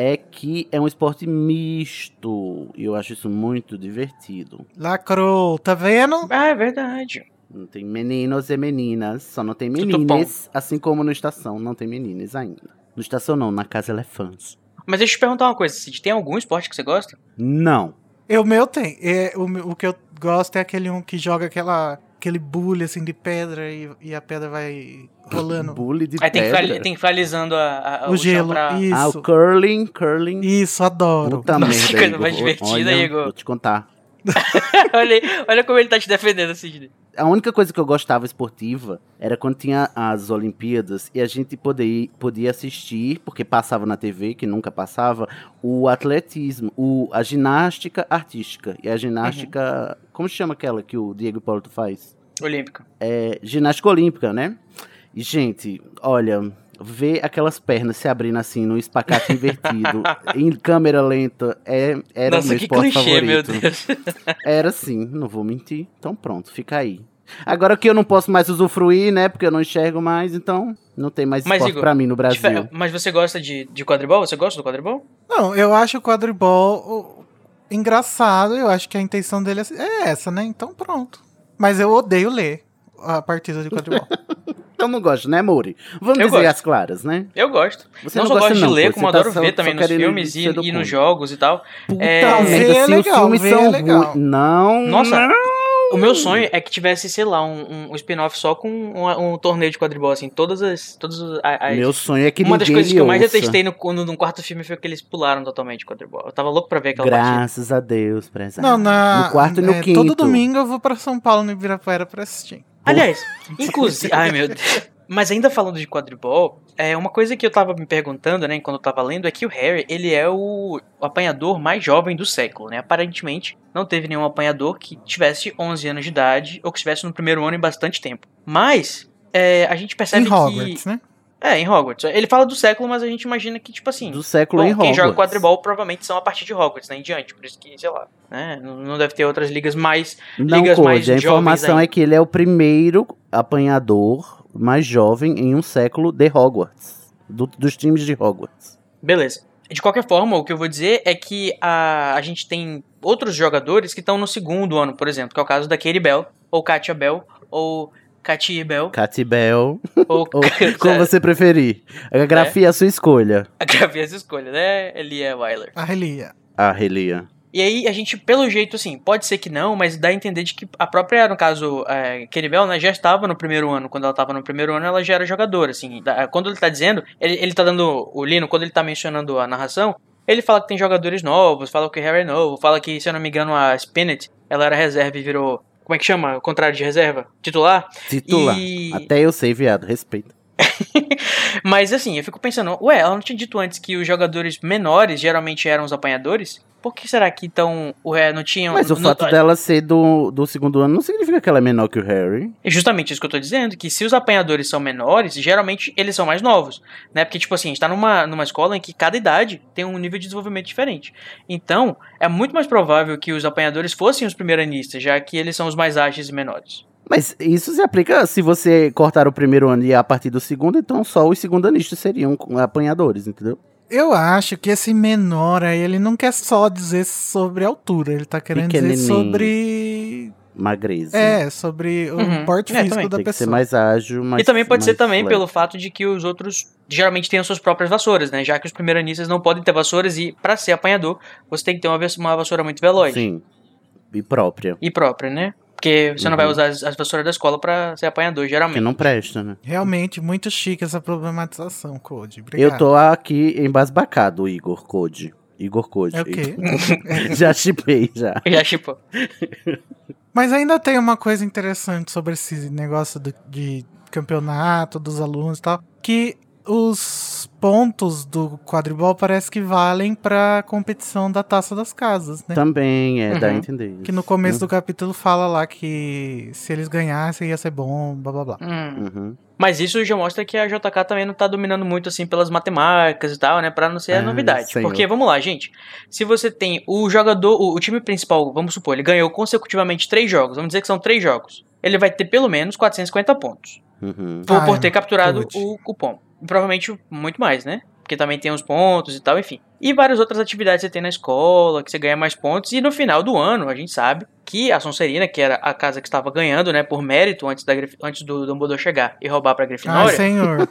Speaker 3: é que é um esporte misto. E eu acho isso muito divertido.
Speaker 2: Lacrou, tá vendo?
Speaker 1: Ah, é verdade.
Speaker 3: Não tem meninos e meninas, só não tem meninas, assim como no Estação, não tem meninas ainda. No Estação não, na Casa Elefantes.
Speaker 1: Mas deixa eu te perguntar uma coisa, Cid, tem algum esporte que você gosta?
Speaker 3: Não.
Speaker 2: Eu, o meu tem. É, o, o que eu gosto é aquele um que joga aquela aquele bully assim de pedra e, e a pedra vai rolando.
Speaker 3: bully de
Speaker 1: Aí
Speaker 3: pedra?
Speaker 1: tem que, tem que ficar alisando a, a,
Speaker 2: o,
Speaker 1: o
Speaker 2: gelo,
Speaker 1: pra...
Speaker 2: isso.
Speaker 3: Ah, o curling, curling.
Speaker 2: Isso, adoro.
Speaker 3: Puta
Speaker 1: Nossa,
Speaker 3: merda,
Speaker 1: que coisa
Speaker 3: Igor.
Speaker 1: mais divertida,
Speaker 3: olha,
Speaker 1: Igor.
Speaker 3: Vou te contar.
Speaker 1: olha, olha como ele tá te defendendo, Sidney.
Speaker 3: A única coisa que eu gostava esportiva era quando tinha as Olimpíadas e a gente podia, podia assistir, porque passava na TV, que nunca passava, o atletismo, o, a ginástica artística. E a ginástica.
Speaker 1: Uhum.
Speaker 3: Como se chama aquela que o Diego Paulo faz?
Speaker 1: Olímpica.
Speaker 3: É, ginástica olímpica, né? E, gente, olha, ver aquelas pernas se abrindo assim no espacate invertido, em câmera lenta, é, era
Speaker 1: Nossa,
Speaker 3: o meu esporte
Speaker 1: clichê,
Speaker 3: favorito. Era sim, não vou mentir. Então pronto, fica aí. Agora que eu não posso mais usufruir, né? Porque eu não enxergo mais, então não tem mais
Speaker 1: Mas,
Speaker 3: esporte
Speaker 1: Igor,
Speaker 3: pra mim no Brasil.
Speaker 1: Mas você gosta de, de quadribol? Você gosta do quadribol?
Speaker 2: Não, eu acho o quadribol engraçado. Eu acho que a intenção dele é é essa, né? Então pronto. Mas eu odeio ler a partida de quadribol.
Speaker 3: Então não gosto, né, Muri? Vamos
Speaker 1: Eu
Speaker 3: dizer
Speaker 1: gosto.
Speaker 3: as claras, né?
Speaker 1: Eu gosto.
Speaker 3: Você
Speaker 1: não
Speaker 3: não
Speaker 1: só
Speaker 3: gosta
Speaker 1: gosto
Speaker 3: não,
Speaker 1: de ler,
Speaker 3: pô,
Speaker 1: como
Speaker 3: tá
Speaker 1: adoro
Speaker 3: só-
Speaker 1: ver
Speaker 3: só
Speaker 1: também nos
Speaker 3: querendo
Speaker 1: filmes e, e nos jogos e tal.
Speaker 3: Puta
Speaker 1: É,
Speaker 2: ver
Speaker 3: merda,
Speaker 2: é legal,
Speaker 3: os filmes
Speaker 2: ver é
Speaker 3: são
Speaker 2: legal.
Speaker 3: Não.
Speaker 1: Nossa,
Speaker 3: não.
Speaker 1: O meu sonho é que tivesse, sei lá, um, um spin-off só com um, um torneio de quadribol, assim, todas as. Todas as, as-
Speaker 3: Meu sonho é que
Speaker 1: Uma das coisas que eu mais
Speaker 3: ouça.
Speaker 1: detestei no, no, no quarto filme foi que eles pularam totalmente de quadribol. Eu tava louco pra ver aquela partida.
Speaker 3: Graças a Deus, prezado.
Speaker 2: Não, na,
Speaker 3: No quarto e no
Speaker 2: é,
Speaker 3: quinto.
Speaker 2: Todo domingo eu vou pra São Paulo no Ibirapuera pra assistir.
Speaker 1: Aliás, inclusive. ai, meu Deus. Mas ainda falando de quadribol, é uma coisa que eu tava me perguntando, né, quando eu tava lendo, é que o Harry, ele é o, apanhador mais jovem do século, né? Aparentemente, não teve nenhum apanhador que tivesse 11 anos de idade ou que estivesse no primeiro ano em bastante tempo. Mas, é, a gente percebe
Speaker 2: em Hogwarts,
Speaker 1: que...
Speaker 2: né?
Speaker 1: É, em Hogwarts. Ele fala do século, mas a gente imagina que, tipo assim...
Speaker 3: Do século
Speaker 1: Bom,
Speaker 3: em
Speaker 1: quem
Speaker 3: Hogwarts.
Speaker 1: joga quadribol provavelmente são a partir de Hogwarts, né, em diante. Por isso que, sei lá, né, não deve ter outras ligas mais
Speaker 3: Não,
Speaker 1: ligas mais
Speaker 3: a informação é que ele é o primeiro apanhador mais jovem em um século de Hogwarts. do- dos times de Hogwarts.
Speaker 1: Beleza. De qualquer forma, o que eu vou dizer é que a, a gente tem outros jogadores que estão no segundo ano, por exemplo, que é o caso da Katie Bell, ou Katia Bell, ou Katia Bell,
Speaker 3: Katy Bell,
Speaker 1: ou,
Speaker 3: ou como você preferir. A grafia é a sua escolha.
Speaker 1: a Gavi essa escolha, né? Elia Weiler.
Speaker 2: A Relia.
Speaker 3: A Relia.
Speaker 1: E aí a gente, pelo jeito, assim, pode ser que não, mas dá a entender de que a própria, no caso, é, Katie Bell, né, já estava no primeiro ano. Quando ela estava no primeiro ano, ela já era jogadora, assim. Da- Quando ele tá dizendo, ele, ele tá dando, o Lino, quando ele tá mencionando a narração, ele fala que tem jogadores novos, fala que o Harry é novo, fala que, se eu não me engano, a Spinnet, ela era reserva e virou, como é que chama? O contrário de reserva? Titular?
Speaker 3: Titular.
Speaker 1: E-
Speaker 3: Até eu sei, viado. Respeito.
Speaker 1: Mas assim, eu fico pensando, ué, ela não tinha dito antes que os jogadores menores geralmente eram os apanhadores? Por que será que então o Harry não tinha...
Speaker 3: Mas o
Speaker 1: não-
Speaker 3: fato dela ser do, do segundo ano não significa que ela é menor que o Harry.
Speaker 1: É justamente isso que eu tô dizendo, que se os apanhadores são menores, geralmente eles são mais novos, né? Porque, tipo assim, a gente tá numa, numa escola em que cada idade tem um nível de desenvolvimento diferente. Então, é muito mais provável que os apanhadores fossem os primeiranistas, já que eles são os mais ágeis e menores.
Speaker 3: Mas isso se aplica se você cortar o primeiro ano e ir a partir do segundo, então só os segundanistas seriam apanhadores, entendeu?
Speaker 2: Eu acho que esse menor aí, ele não quer só dizer sobre altura, ele tá querendo dizer sobre.
Speaker 3: Magreza.
Speaker 2: É, sobre o
Speaker 1: Uhum.
Speaker 2: porte
Speaker 1: É,
Speaker 2: físico da
Speaker 3: Tem que ser
Speaker 2: pessoa.
Speaker 3: mais ágil, mais
Speaker 1: e também pode ser também
Speaker 3: leve.
Speaker 1: pelo fato de que os outros geralmente têm as suas próprias vassouras, né? Já que os primeiranistas não podem ter vassouras e, pra ser apanhador, você tem que ter uma, uma vassoura muito veloz.
Speaker 3: Sim. E própria.
Speaker 1: E própria, né? Porque você não vai
Speaker 3: Uhum.
Speaker 1: usar as, as vassouras da escola pra ser apanhador,
Speaker 3: Que
Speaker 1: geralmente.
Speaker 3: não presta, né?
Speaker 2: Realmente, muito chique essa problematização, Code. Obrigado.
Speaker 3: Eu tô aqui embasbacado, Igor Code. Igor Code.
Speaker 2: É o quê?
Speaker 3: já chipei, já.
Speaker 1: Já, tipo,
Speaker 2: Mas ainda tem uma coisa interessante sobre esse negócio do- de campeonato, dos alunos e tal, que os pontos do quadribol parece que valem pra competição da taça das casas, né?
Speaker 3: Também, é, dá a
Speaker 1: Uhum.
Speaker 3: entender isso.
Speaker 2: Que no começo do capítulo fala lá que se eles ganhassem ia ser bom, blá blá blá.
Speaker 1: hum.
Speaker 3: Uhum.
Speaker 1: Mas isso já mostra que a JK também não tá dominando muito assim pelas matemáticas e tal, né? Pra não ser a
Speaker 3: Ah,
Speaker 1: novidade.
Speaker 3: senhor.
Speaker 1: Porque, vamos lá, gente. Se você tem o jogador, o, o time principal, vamos supor, ele ganhou consecutivamente três jogos. Vamos dizer que são três jogos. Ele vai ter pelo menos 450 pontos.
Speaker 3: Uhum.
Speaker 1: Por,
Speaker 2: Ah,
Speaker 1: por
Speaker 2: é,
Speaker 1: ter capturado o cupom. Provavelmente muito mais, né? Porque também tem os pontos e tal, enfim. E várias outras atividades que você tem na escola, que você ganha mais pontos. E no final do ano, a gente sabe que a Sonserina, que era a casa que estava ganhando, né, por mérito antes, da, antes do Dumbledore chegar e roubar pra Grifinória,
Speaker 2: senhor.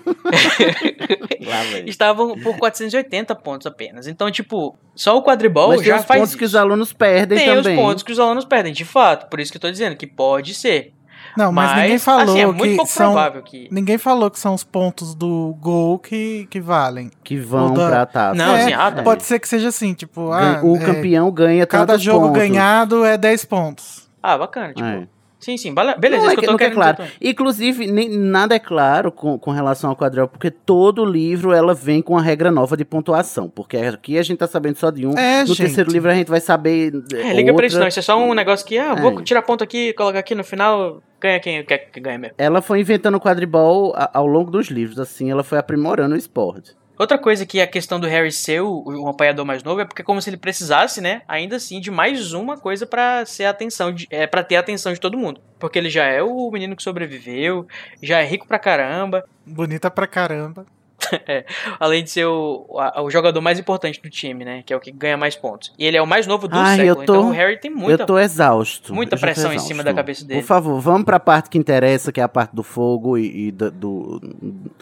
Speaker 3: Lá vem.
Speaker 1: estavam por 480 pontos apenas. Então, tipo, só o quadribol
Speaker 3: Mas tem
Speaker 1: já
Speaker 3: os
Speaker 1: faz
Speaker 3: pontos
Speaker 1: isso.
Speaker 3: que os alunos perdem
Speaker 1: tem
Speaker 3: também.
Speaker 1: os pontos que os alunos perdem, de fato. Por isso que eu tô dizendo que pode ser.
Speaker 2: Não, mas,
Speaker 1: Mas,
Speaker 2: ninguém falou
Speaker 1: assim, é muito
Speaker 2: que
Speaker 1: pouco
Speaker 2: são.
Speaker 1: provável que...
Speaker 2: Ninguém falou que são os pontos do gol que, que valem.
Speaker 3: Que vão
Speaker 2: da-
Speaker 3: pra taça.
Speaker 1: Não,
Speaker 2: É,
Speaker 1: assim, ah, tá.
Speaker 2: Pode ser que seja assim, tipo, ah,
Speaker 3: o
Speaker 2: é,
Speaker 3: campeão ganha
Speaker 2: cada jogo
Speaker 3: pontos.
Speaker 2: ganhado é 10 pontos.
Speaker 1: Ah, bacana, tipo...
Speaker 3: É.
Speaker 1: Sim, sim, beleza,
Speaker 3: Não,
Speaker 1: isso
Speaker 3: é
Speaker 1: que
Speaker 3: que
Speaker 1: eu tô
Speaker 3: não é
Speaker 1: querendo
Speaker 3: claro.
Speaker 1: dizer.
Speaker 3: Inclusive, nem, nada é claro com, com relação ao quadril, porque todo livro ela vem com uma regra nova de pontuação. Porque aqui a gente tá sabendo só de um.
Speaker 2: É,
Speaker 3: no
Speaker 2: gente.
Speaker 3: terceiro livro a gente vai saber.
Speaker 1: É, liga pra isso não,
Speaker 3: outra.
Speaker 1: isso é só um negócio que, ah, vou
Speaker 3: É.
Speaker 1: tirar ponto aqui, colocar aqui no final, ganha quem quer que ganha mesmo.
Speaker 3: Ela foi inventando o quadribol ao longo dos livros, assim, ela foi aprimorando o esporte.
Speaker 1: Outra coisa que a questão do Harry ser o, um apoiador mais novo é porque é como se ele precisasse, né, ainda assim, de mais uma coisa pra ser a atenção, de, é, para ter a atenção de todo mundo. Porque ele já é o menino que sobreviveu, já é rico pra caramba,
Speaker 2: Bonita pra caramba.
Speaker 1: além de ser o, a- o jogador mais importante do time, né, que é o que ganha mais pontos. E ele é o mais novo do
Speaker 3: Ai,
Speaker 1: século,
Speaker 3: eu tô-
Speaker 1: então o Harry tem muita...
Speaker 3: eu tô exausto.
Speaker 1: muita
Speaker 3: tô
Speaker 1: pressão em
Speaker 3: exausto.
Speaker 1: cima da cabeça dele.
Speaker 3: Por favor, vamos pra parte que interessa, que é a parte do fogo e, e da- do.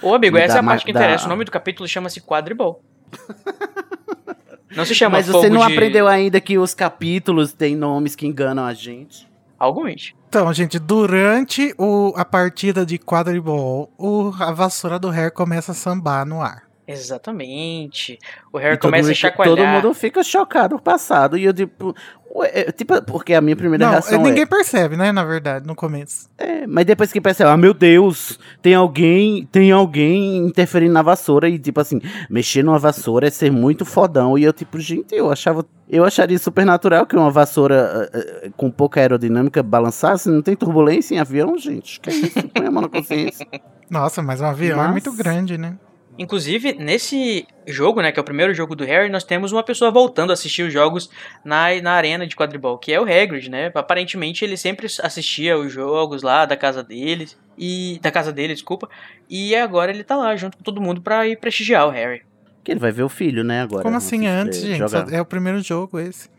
Speaker 1: Ô, amigo, essa é a parte que interessa. O nome do capítulo chama-se Quadribol. Não se chama
Speaker 3: Mas você não
Speaker 1: de...
Speaker 3: aprendeu ainda que os capítulos têm nomes que enganam a gente?
Speaker 1: Alguns.
Speaker 2: Então, gente, durante o, a partida de quadribol, o, a vassoura do Harry começa a sambar no ar.
Speaker 1: Exatamente. O Harry
Speaker 3: E
Speaker 1: começa a chacoalhar.
Speaker 3: Todo mundo fica chocado com o passado. E eu, tipo. ué, é, tipo, porque a minha primeira
Speaker 2: Não,
Speaker 3: reação
Speaker 2: ninguém
Speaker 3: é,
Speaker 2: percebe, né, na verdade, no começo.
Speaker 3: é. Mas depois que percebe, ah, meu Deus, tem alguém, tem alguém interferindo na vassoura. E, tipo assim, mexer numa vassoura é ser muito fodão. E eu, tipo, gente, eu achava. Eu acharia super natural que uma vassoura eh, eh, com pouca aerodinâmica balançasse. Não tem turbulência em avião, gente. Que é isso? Põe a mão na consciência.
Speaker 2: Nossa, mas o avião é muito grande, né?
Speaker 1: Inclusive, nesse jogo, né, que é o primeiro jogo do Harry, nós temos uma pessoa voltando a assistir os jogos na, na arena de quadribol, que é o Hagrid, né? Aparentemente ele sempre assistia os jogos lá da casa deles e da casa dele, desculpa. E agora ele tá lá junto com todo mundo pra ir prestigiar o Harry.
Speaker 3: Que ele vai ver o filho, né, agora.
Speaker 2: Como
Speaker 3: Vamos
Speaker 2: assim antes, gente?
Speaker 3: jogar.
Speaker 2: É o primeiro jogo esse.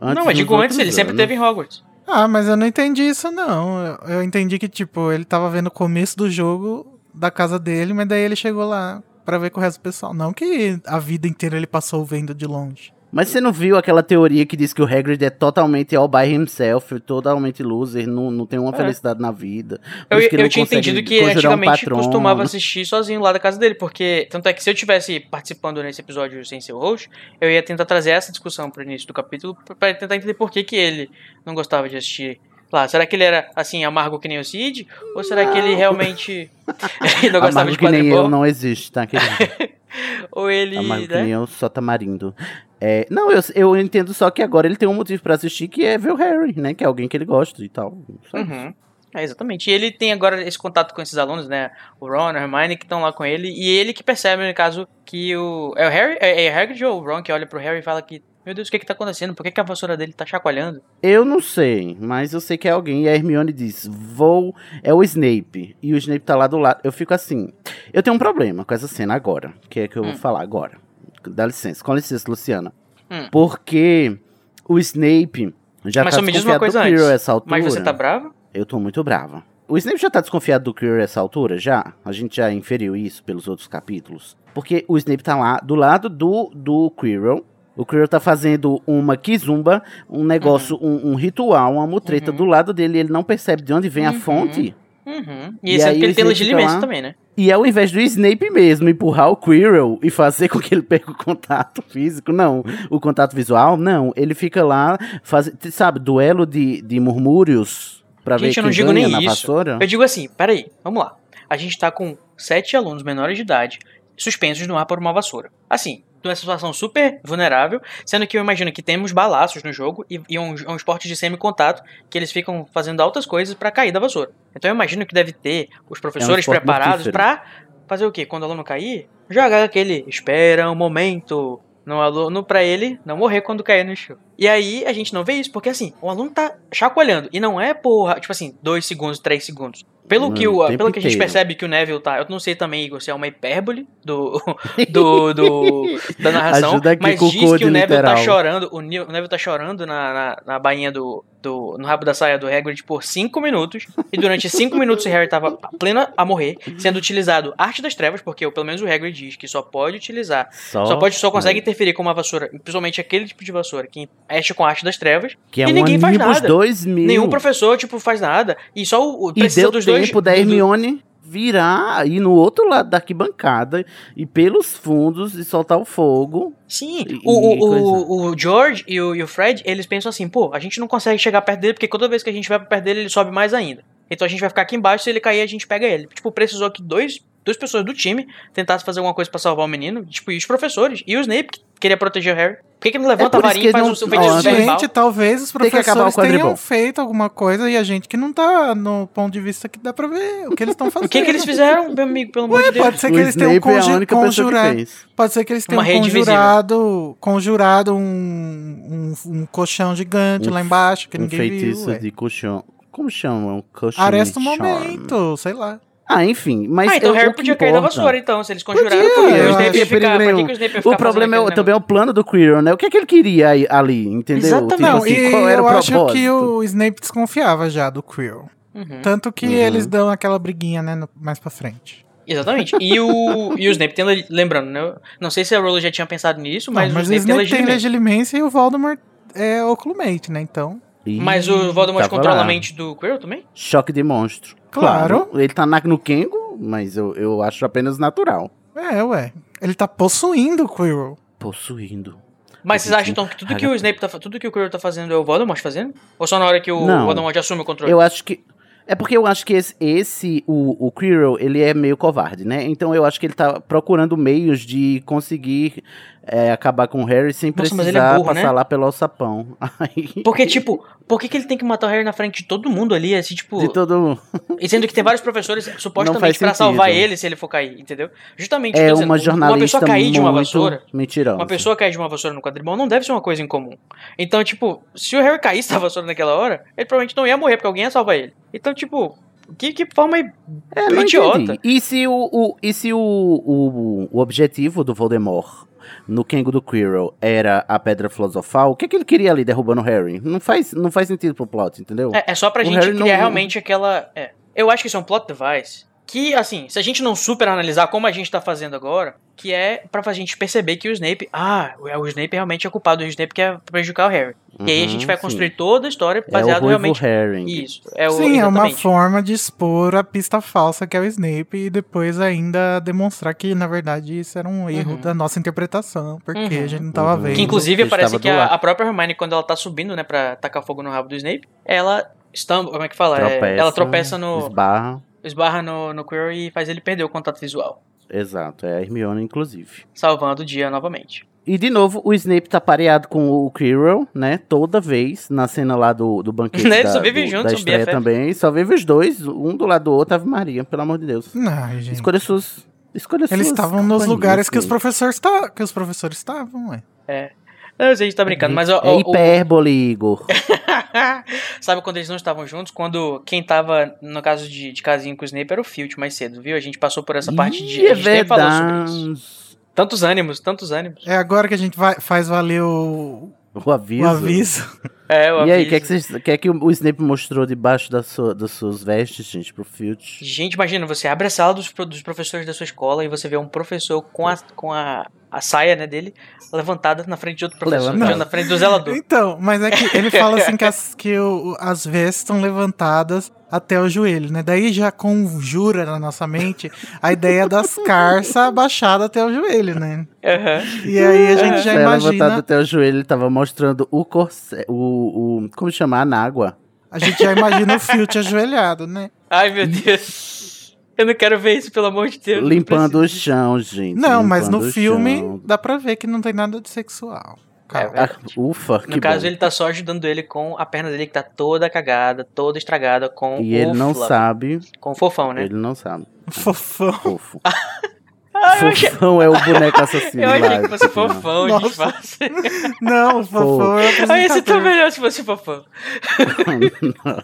Speaker 3: Antes
Speaker 1: não, mas
Speaker 3: dos
Speaker 1: digo antes, ele sempre teve em Hogwarts.
Speaker 2: Ah, mas eu não entendi isso, não. Eu, eu entendi que, tipo, ele tava vendo o começo do jogo da casa dele, mas daí ele chegou lá pra ver com o resto do pessoal. Não que a vida inteira ele passou vendo de longe.
Speaker 3: Mas você não viu aquela teoria que diz que o Hagrid é totalmente all by himself, totalmente loser, não, não tem uma
Speaker 1: É.
Speaker 3: felicidade na vida.
Speaker 1: Eu, eu tinha entendido que
Speaker 3: um
Speaker 1: antigamente
Speaker 3: patrono.
Speaker 1: costumava assistir sozinho lá da casa dele, porque tanto é que se eu tivesse participando nesse episódio sem ser o host, eu ia tentar trazer essa discussão pro início do capítulo pra- pra tentar entender por que, que ele não gostava de assistir lá. Será que ele era assim amargo que nem o Cid? Ou será que ele realmente não gostava
Speaker 3: Amargo
Speaker 1: de
Speaker 3: que nem eu não existe, tá? querido?
Speaker 1: Ou ele,
Speaker 3: Amargo que
Speaker 1: né?
Speaker 3: nem eu só tá marindo. É, não, eu, eu entendo só que agora ele tem um motivo pra assistir, que é ver o Harry, né? Que é alguém que ele gosta e tal.
Speaker 1: Uhum. É, exatamente. E ele tem agora esse contato com esses alunos, né? O Ron, a Hermione, que estão lá com ele. E ele que percebe, no caso, que o. É o Harry? É, é Hagrid ou o Ron que olha pro Harry e fala que. Meu Deus, o que que tá acontecendo? Por que, que a vassoura dele tá chacoalhando?
Speaker 3: Eu não sei, mas eu sei que é alguém. E a Hermione diz: Vou. É o Snape. E o Snape tá lá do lado. Eu fico assim. Eu tenho um problema com essa cena agora. Que é que eu vou
Speaker 1: Hum.
Speaker 3: falar agora. Dá licença. Com licença, Luciana.
Speaker 1: Hum.
Speaker 3: Porque o Snape já
Speaker 1: Mas
Speaker 3: tá
Speaker 1: só me diz uma
Speaker 3: desconfiado
Speaker 1: coisa
Speaker 3: do Quirrell
Speaker 1: antes.
Speaker 3: essa altura.
Speaker 1: Mas você tá bravo?
Speaker 3: Eu tô muito brava. O Snape já tá desconfiado do Quirrell essa altura, já? A gente já inferiu isso pelos outros capítulos. Porque o Snape tá lá do lado do, do Quirrell. O Quirrell tá fazendo uma kizumba, um negócio, um, um ritual, uma mutreta
Speaker 1: Uhum.
Speaker 3: do lado dele. Ele não percebe de onde vem a
Speaker 1: Uhum.
Speaker 3: fonte.
Speaker 1: Uhum.
Speaker 3: E
Speaker 1: E, sendo
Speaker 3: aí
Speaker 1: que
Speaker 3: o
Speaker 1: ele tem legilimento
Speaker 3: lá.
Speaker 1: também, né?
Speaker 3: E ao invés do Snape mesmo empurrar o Quirrell e fazer com que ele perca o contato físico, não, o contato visual, não, ele fica lá, faz, sabe, duelo de, de murmúrios pra ver
Speaker 1: Gente, eu
Speaker 3: quem
Speaker 1: não digo
Speaker 3: ganha
Speaker 1: nem
Speaker 3: na
Speaker 1: isso.
Speaker 3: vassoura.
Speaker 1: Eu digo assim, peraí, vamos lá. A gente tá com sete alunos menores de idade suspensos no ar por uma vassoura. Assim, numa situação super vulnerável, sendo que eu imagino que temos balaços no jogo e, e um, um esporte de semi-contato que eles ficam fazendo altas coisas pra cair da vassoura. Então eu imagino que deve ter os professores
Speaker 3: esporte
Speaker 1: preparados
Speaker 3: mortífero.
Speaker 1: pra fazer o quê? Quando o aluno cair, jogar aquele espera um momento no aluno pra ele não morrer quando cair no chão. E aí a gente não vê isso, porque assim, o aluno tá chacoalhando. E não é por, tipo assim, dois segundos, três segundos. Pelo que, o, pelo que a gente percebe que o Neville tá. Eu não sei também, Igor, se é uma hipérbole do, do, do- da narração. Mas diz que o Neville tá
Speaker 3: literal.
Speaker 1: chorando. O, Neville tá chorando na, na, na bainha do, do. no rabo da saia do Hagrid por cinco minutos. E durante cinco minutos o Harry tava pleno a morrer, sendo utilizado arte das trevas, porque pelo menos o Hagrid diz que só pode utilizar
Speaker 3: Só,
Speaker 1: só, pode, só consegue interferir com uma vassoura, principalmente aquele tipo de vassoura que mexe com a arte das trevas.
Speaker 3: que é
Speaker 1: e
Speaker 3: um
Speaker 1: ninguém faz nada.
Speaker 3: 2000.
Speaker 1: Nenhum professor, tipo, faz nada. E só o, o
Speaker 3: E deu
Speaker 1: dos dois.
Speaker 3: tempo da
Speaker 1: do- do-
Speaker 3: Hermione virar aí no outro lado da arquibancada e pelos fundos e soltar o fogo.
Speaker 1: Sim,
Speaker 3: E-
Speaker 1: o, o,
Speaker 3: e
Speaker 1: o, George e o, e o Fred, eles pensam assim, pô, a gente não consegue chegar perto dele, porque toda vez que a gente vai pra perto dele, ele sobe mais ainda. Então a gente vai ficar aqui embaixo, se ele cair, a gente pega ele. Tipo, precisou que dois, duas pessoas do time tentassem fazer alguma coisa pra salvar o menino, tipo, e os professores, e o Snape, que queria proteger o Harry. Por que, que não levanta
Speaker 3: É
Speaker 1: a varinha e faz
Speaker 3: não-
Speaker 1: o seu feitiço?
Speaker 2: Gente, talvez os professores
Speaker 3: o
Speaker 2: tenham feito alguma coisa e a gente que não tá no ponto de vista que dá pra ver o que eles estão fazendo.
Speaker 1: O que, que eles fizeram, meu amigo, pelo amor de Deus?
Speaker 2: Pode ser que
Speaker 3: o
Speaker 2: eles tenham
Speaker 3: Snape é
Speaker 2: conju
Speaker 3: que
Speaker 2: conjurado. Pode ser que eles tenham conjurado, conjurado um, um, um colchão gigante
Speaker 3: Um
Speaker 2: lá embaixo que
Speaker 3: Um
Speaker 2: ninguém
Speaker 3: feitiço
Speaker 2: viu. ué.
Speaker 3: de colchão. Como chama? Um colchão
Speaker 2: Aresta um
Speaker 3: charm.
Speaker 2: momento, sei lá.
Speaker 3: Ah, enfim. Mas
Speaker 1: Ah, então
Speaker 3: eu-
Speaker 1: o Harry
Speaker 3: o
Speaker 1: podia cair da
Speaker 3: importa-
Speaker 1: vassoura, então, se eles conjuraram.
Speaker 2: Podia,
Speaker 1: o Snape ia ficar, que, que o Snape ia ficar
Speaker 3: O problema é, também é o plano do Quirrell, né? O que é que ele queria ali, entendeu?
Speaker 1: Exatamente.
Speaker 3: Tipo
Speaker 2: Não,
Speaker 3: assim,
Speaker 2: e
Speaker 3: qual era
Speaker 2: eu
Speaker 3: o
Speaker 2: acho que o Snape desconfiava já do Quirrell.
Speaker 1: Uhum.
Speaker 2: Tanto que
Speaker 3: Uhum.
Speaker 2: eles dão aquela briguinha, né, no- mais pra frente.
Speaker 1: Exatamente. E o, e o Snape tem, le- lembrando, né? Não sei se a Rowling já tinha pensado nisso, mas,
Speaker 2: Não, mas
Speaker 1: o Snape, tem
Speaker 2: tem
Speaker 1: legilimento.
Speaker 2: legilimência e o Voldemort é oculumate, né, então...
Speaker 3: Ih,
Speaker 1: Mas o Voldemort controla a mente do Quirrell também?
Speaker 3: Choque de monstro.
Speaker 2: Claro.
Speaker 3: Ele tá na- no Kengo, mas eu, eu acho apenas natural.
Speaker 2: É, ué. Ele tá possuindo o Quirrell.
Speaker 3: Possuindo.
Speaker 1: Mas vocês acham então que tudo
Speaker 3: tinha-
Speaker 1: que o Snape tá tudo que o Quirrell tá fazendo é o Voldemort fazendo? Ou só na hora que o
Speaker 3: Não.
Speaker 1: Voldemort assume o controle?
Speaker 3: Eu acho que. É porque eu acho que esse, esse o, o Quirrell, ele é meio covarde, né? Então eu acho que ele tá procurando meios de conseguir é, acabar com o Harry sem
Speaker 1: Nossa, mas
Speaker 3: precisar
Speaker 1: é burro,
Speaker 3: passar
Speaker 1: né?
Speaker 3: lá pelo alçapão. Aí,
Speaker 1: Porque, tipo, por que, que ele tem que matar o Harry na frente de todo mundo ali, assim, tipo...
Speaker 3: de todo
Speaker 1: E sendo que tem vários professores supostamente
Speaker 3: sentido.
Speaker 1: salvar ele se ele for cair, entendeu? Justamente,
Speaker 3: É
Speaker 1: dizendo,
Speaker 3: uma jornalista
Speaker 1: uma pessoa cair de uma vassoura...
Speaker 3: mentirosa.
Speaker 1: Uma pessoa cair de uma vassoura no quadribol não deve ser uma coisa incomum. Então, tipo, se o Harry caísse da vassoura naquela hora, ele provavelmente não ia morrer, porque alguém ia salvar ele. Então, tipo, que, que forma
Speaker 3: É,
Speaker 1: idiota.
Speaker 3: E se, o, o- e se o, o, o objetivo do Voldemort no Kengo do Quirrell era a Pedra Filosofal, o que, que ele queria ali derrubando o Harry? Não faz, não faz sentido pro plot, entendeu?
Speaker 1: É, é só pra
Speaker 3: O
Speaker 1: gente
Speaker 3: Harry
Speaker 1: criar
Speaker 3: não-
Speaker 1: realmente aquela. É. Eu acho que isso é um plot device. Que, assim, se a gente não super analisar como a gente tá fazendo agora, que é pra gente perceber que o Snape. Ah, o Snape realmente é culpado. O Snape quer prejudicar o Harry. e aí a gente
Speaker 3: Uhum,
Speaker 1: vai
Speaker 3: sim.
Speaker 1: construir toda a história
Speaker 3: É o
Speaker 1: baseado
Speaker 3: Ruivo
Speaker 1: realmente.
Speaker 3: Harry.
Speaker 1: Isso. É o,
Speaker 2: Sim, é uma
Speaker 1: exatamente.
Speaker 2: forma de expor a pista falsa que é o Snape e depois ainda demonstrar que, na verdade, isso era um erro
Speaker 1: Uhum.
Speaker 2: da nossa interpretação, porque
Speaker 1: Uhum.
Speaker 2: a gente não tava
Speaker 3: Uhum.
Speaker 2: vendo.
Speaker 1: Que inclusive
Speaker 3: Ele
Speaker 1: parece que a, a própria Hermione, quando ela tá subindo, né, pra tacar fogo no rabo do Snape, ela estampa, como é que fala? É,
Speaker 3: Tropeça,
Speaker 1: ela tropeça no.
Speaker 3: Esbarra.
Speaker 1: Esbarra no, no Quirrell e faz ele perder o contato visual.
Speaker 3: Exato, é a Hermione, inclusive.
Speaker 1: Salvando o dia novamente.
Speaker 3: E de novo, o Snape tá pareado com o Quirrell, né? Toda vez, na cena lá do, do banquete
Speaker 1: Né, eles
Speaker 3: da,
Speaker 1: só vivem
Speaker 3: do-
Speaker 1: juntos,
Speaker 3: da estreia
Speaker 1: BFF.
Speaker 3: também. Só vive os dois, um do lado do outro, Ave Maria, pelo amor de Deus.
Speaker 2: Ai, gente.
Speaker 3: Escolha suas... Escolha
Speaker 2: Eles
Speaker 3: suas
Speaker 2: estavam nos lugares que os professores tá, que os professores estavam, ué.
Speaker 1: Não, eu sei, a gente tá brincando, mas ó,
Speaker 3: É
Speaker 1: o-
Speaker 3: hipérbole, Igor.
Speaker 1: Sabe quando eles não estavam juntos? Quando quem tava, no caso de, de casinho com o Snape, era o Filch mais cedo, viu? A gente passou por essa parte de.
Speaker 3: Ih,
Speaker 1: A
Speaker 3: é
Speaker 1: gente sempre falou sobre isso. Tantos ânimos, tantos ânimos.
Speaker 2: É agora que a gente vai, faz valer o,
Speaker 3: O aviso.
Speaker 2: o aviso.
Speaker 1: É, o
Speaker 3: E aí, o que, é que, vocês- que é que o Snape mostrou debaixo da sua, das suas vestes, gente, pro Filch?
Speaker 1: Gente, imagina, você abre a sala dos, dos professores da sua escola e você vê um professor com a, com a a saia né, dele levantada na frente de outro professor,
Speaker 3: Levantada.
Speaker 1: na frente do zelador.
Speaker 2: Então, mas é que ele fala assim que as, que o- as vestes estão levantadas até o joelho, né? Daí já conjura na nossa mente a ideia das carças abaixadas até o joelho, né?
Speaker 1: Aham.
Speaker 2: E aí a gente já
Speaker 3: levantado
Speaker 2: imagina,
Speaker 3: até o joelho, ele tava mostrando o corset, o, o como chama? A nágua.
Speaker 2: a gente já imagina o Filch ajoelhado, né?
Speaker 1: Ai, meu Deus. Eu não quero ver isso, pelo amor de Deus.
Speaker 3: Limpando o chão, gente.
Speaker 2: Não, mas no filme
Speaker 3: chão.
Speaker 2: dá pra ver que não tem nada de sexual. Calma.
Speaker 1: É,
Speaker 3: Ah, ufa,
Speaker 1: No
Speaker 3: que
Speaker 1: caso,
Speaker 3: bom.
Speaker 1: ele tá só ajudando ele com a perna dele que tá toda cagada, toda estragada com
Speaker 3: E ele não sabe,
Speaker 1: Com o fofão, né?
Speaker 3: ele não sabe.
Speaker 2: Fofão.
Speaker 3: Fofo.
Speaker 1: Ah, achei,
Speaker 3: Fofão é o boneco assassino.
Speaker 1: eu achei que fosse
Speaker 3: não.
Speaker 1: fofão,
Speaker 2: Nossa.
Speaker 1: disfarce.
Speaker 2: Não, fofão é o
Speaker 1: Aí ia ser tão
Speaker 2: apresentador.
Speaker 1: melhor se fosse fofão.